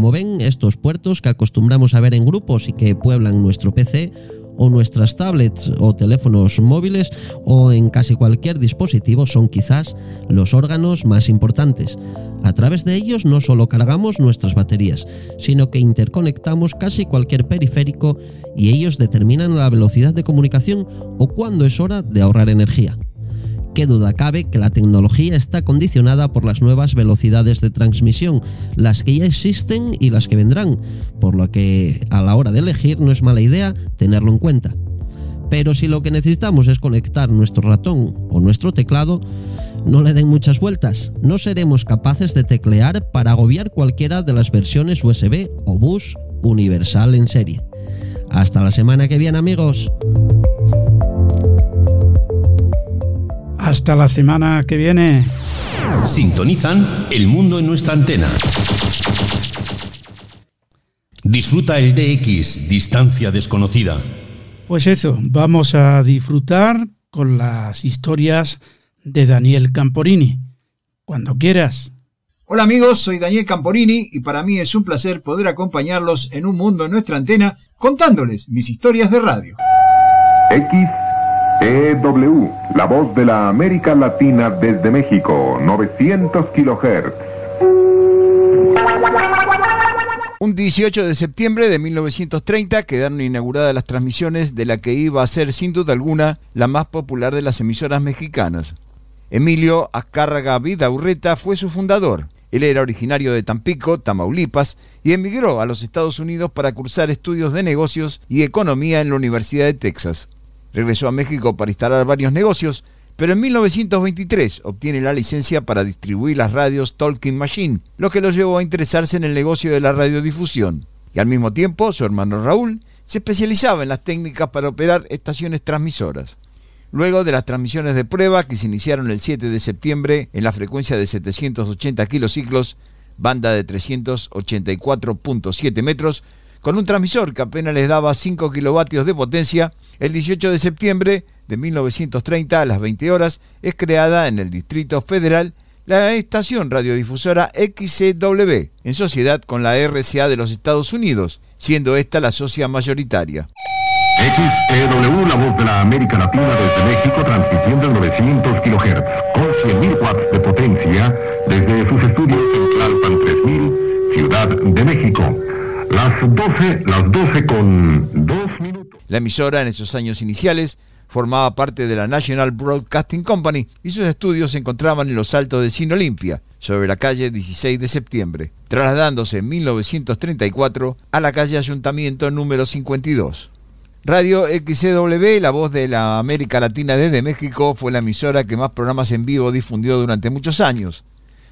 Como ven, estos puertos que acostumbramos a ver en grupos y que pueblan nuestro PC o nuestras tablets o teléfonos móviles o en casi cualquier dispositivo son quizás los órganos más importantes. A través de ellos no solo cargamos nuestras baterías, sino que interconectamos casi cualquier periférico y ellos determinan la velocidad de comunicación o cuándo es hora de ahorrar energía. Qué duda cabe que la tecnología está condicionada por las nuevas velocidades de transmisión, las que ya existen y las que vendrán, por lo que a la hora de elegir no es mala idea tenerlo en cuenta. Pero si lo que necesitamos es conectar nuestro ratón o nuestro teclado, no le den muchas vueltas, no seremos capaces de teclear para agobiar cualquiera de las versiones USB o bus universal en serie. Hasta la semana que viene amigos. Hasta la semana que viene. Sintonizan El Mundo en nuestra antena. Disfruta el DX, distancia desconocida. Pues eso, vamos a disfrutar con las historias de Daniel Camporini. Cuando quieras. Hola amigos, soy Daniel Camporini y para mí es un placer poder acompañarlos en un mundo en nuestra antena contándoles mis historias de radio. XEW, la voz de la América Latina desde México, 900 kHz. Un 18 de septiembre de 1930 quedaron inauguradas las transmisiones de la que iba a ser sin duda alguna la más popular de las emisoras mexicanas. Emilio Azcárraga Vidaurreta fue su fundador. Él era originario de Tampico, Tamaulipas, y emigró a los Estados Unidos para cursar estudios de negocios y economía en la Universidad de Texas. Regresó a México para instalar varios negocios, pero en 1923 obtiene la licencia para distribuir las radios Talking Machine, lo que lo llevó a interesarse en el negocio de la radiodifusión. Y al mismo tiempo, su hermano Raúl se especializaba en las técnicas para operar estaciones transmisoras. Luego de las transmisiones de prueba que se iniciaron el 7 de septiembre en la frecuencia de 780 kilociclos, banda de 384.7 metros, con un transmisor que apenas les daba 5 kilovatios de potencia, el 18 de septiembre de 1930 a las 20 horas es creada en el Distrito Federal la estación radiodifusora XCW, en sociedad con la RCA de los Estados Unidos, siendo esta la socia mayoritaria. XEW, la voz de la América Latina desde México, transmitiendo en 900 kHz, con 100.000 watts de potencia, desde sus estudios en Tlalpan 3000, Ciudad de México. Las 12, las 12 con 2 minutos. La emisora en esos años iniciales formaba parte de la National Broadcasting Company y sus estudios se encontraban en los altos de Cine Olimpia, sobre la calle 16 de septiembre, trasladándose en 1934 a la calle Ayuntamiento número 52. Radio XCW, la voz de la América Latina desde México, fue la emisora que más programas en vivo difundió durante muchos años.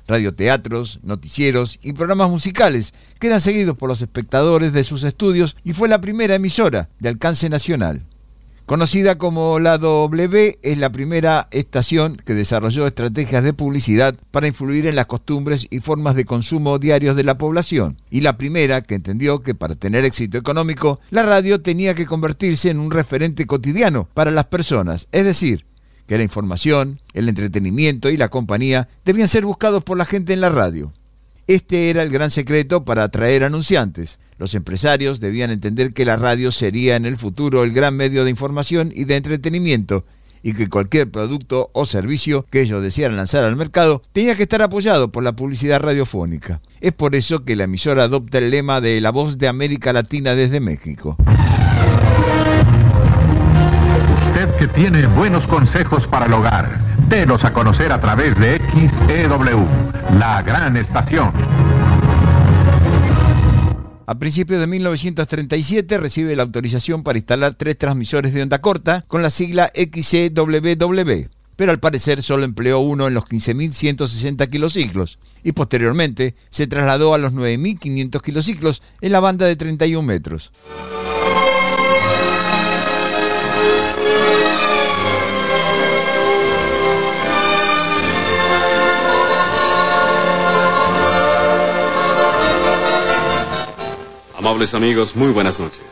Radioteatros, noticieros y programas musicales que eran seguidos por los espectadores de sus estudios y fue la primera emisora de alcance nacional. Conocida como la W, es la primera estación que desarrolló estrategias de publicidad para influir en las costumbres y formas de consumo diarios de la población, y la primera que entendió que para tener éxito económico, la radio tenía que convertirse en un referente cotidiano para las personas, es decir, que la información, el entretenimiento y la compañía debían ser buscados por la gente en la radio. Este era el gran secreto para atraer anunciantes. Los empresarios debían entender que la radio sería en el futuro el gran medio de información y de entretenimiento y que cualquier producto o servicio que ellos desearan lanzar al mercado tenía que estar apoyado por la publicidad radiofónica. Es por eso que la emisora adopta el lema de La Voz de América Latina desde México. Que tiene buenos consejos para el hogar, delos a conocer a través de XEW, la gran estación. A principios de 1937 recibe la autorización para instalar tres transmisores de onda corta con la sigla XCWW, pero al parecer solo empleó uno en los 15.160 kilociclos y posteriormente se trasladó a los 9.500 kilociclos en la banda de 31 metros. Amables amigos, muy buenas noches.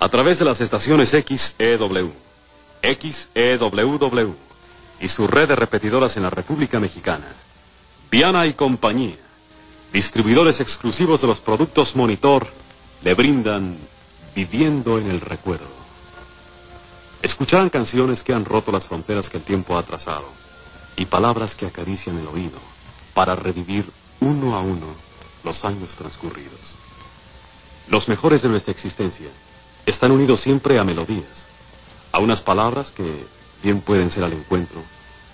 A través de las estaciones XEW, XEWW y su red de repetidoras en la República Mexicana, Viana y compañía, distribuidores exclusivos de los productos Monitor, le brindan Viviendo en el Recuerdo. Escucharán canciones que han roto las fronteras que el tiempo ha trazado y palabras que acarician el oído para revivir uno a uno los años transcurridos. Los mejores de nuestra existencia están unidos siempre a melodías, a unas palabras que bien pueden ser al encuentro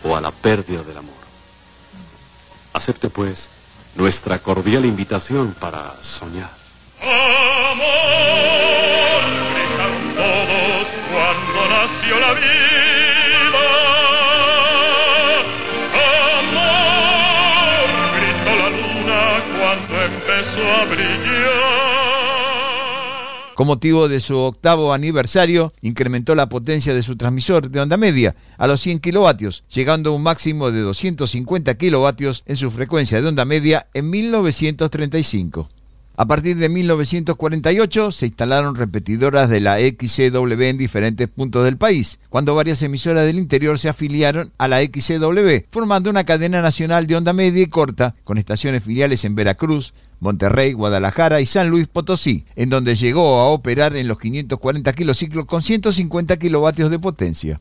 o a la pérdida del amor. Acepte pues nuestra cordial invitación para soñar. Amor, gritaron todos cuando nació la vida. Amor, gritó la luna cuando empezó a brillar. Con motivo de su octavo aniversario, incrementó la potencia de su transmisor de onda media a los 100 kilovatios, llegando a un máximo de 250 kilovatios en su frecuencia de onda media en 1935. A partir de 1948 se instalaron repetidoras de la XCW en diferentes puntos del país, cuando varias emisoras del interior se afiliaron a la XCW, formando una cadena nacional de onda media y corta, con estaciones filiales en Veracruz, Monterrey, Guadalajara y San Luis Potosí, en donde llegó a operar en los 540 kilociclos con 150 kilovatios de potencia.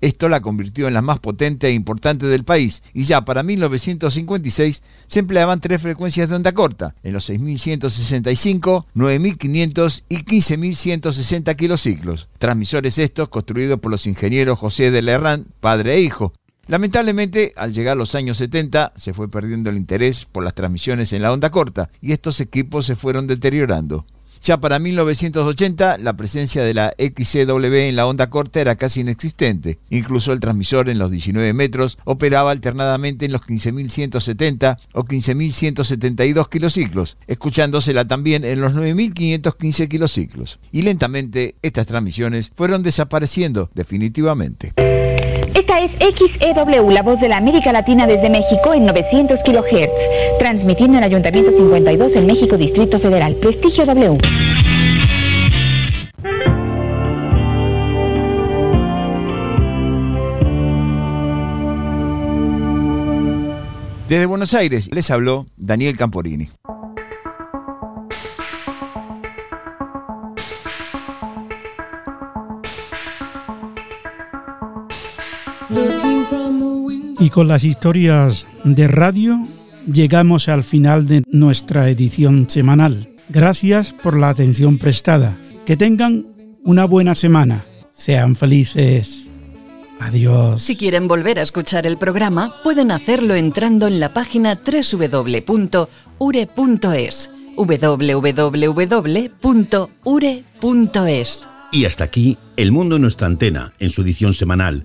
Esto la convirtió en la más potente e importante del país y ya para 1956 se empleaban tres frecuencias de onda corta, en los 6.165, 9.500 y 15.160 kilociclos. Transmisores estos construidos por los ingenieros José de Lerrán, padre e hijo. Lamentablemente, al llegar los años 70, se fue perdiendo el interés por las transmisiones en la onda corta y estos equipos se fueron deteriorando. Ya para 1980, la presencia de la XCW en la onda corta era casi inexistente. Incluso el transmisor en los 19 metros operaba alternadamente en los 15.170 o 15.172 kilociclos, escuchándosela también en los 9.515 kilociclos. Y lentamente estas transmisiones fueron desapareciendo definitivamente. Esta es XEW, la voz de la América Latina desde México en 900 kHz, transmitiendo en Ayuntamiento 52 en México Distrito Federal. Prestigio W. Desde Buenos Aires les habló Daniel Camporini. Y con las historias de radio llegamos al final de nuestra edición semanal. Gracias por la atención prestada. Que tengan una buena semana. Sean felices. Adiós. Si quieren volver a escuchar el programa, pueden hacerlo entrando en la página www.ure.es www.ure.es Y hasta aquí, El Mundo en nuestra antena, en su edición semanal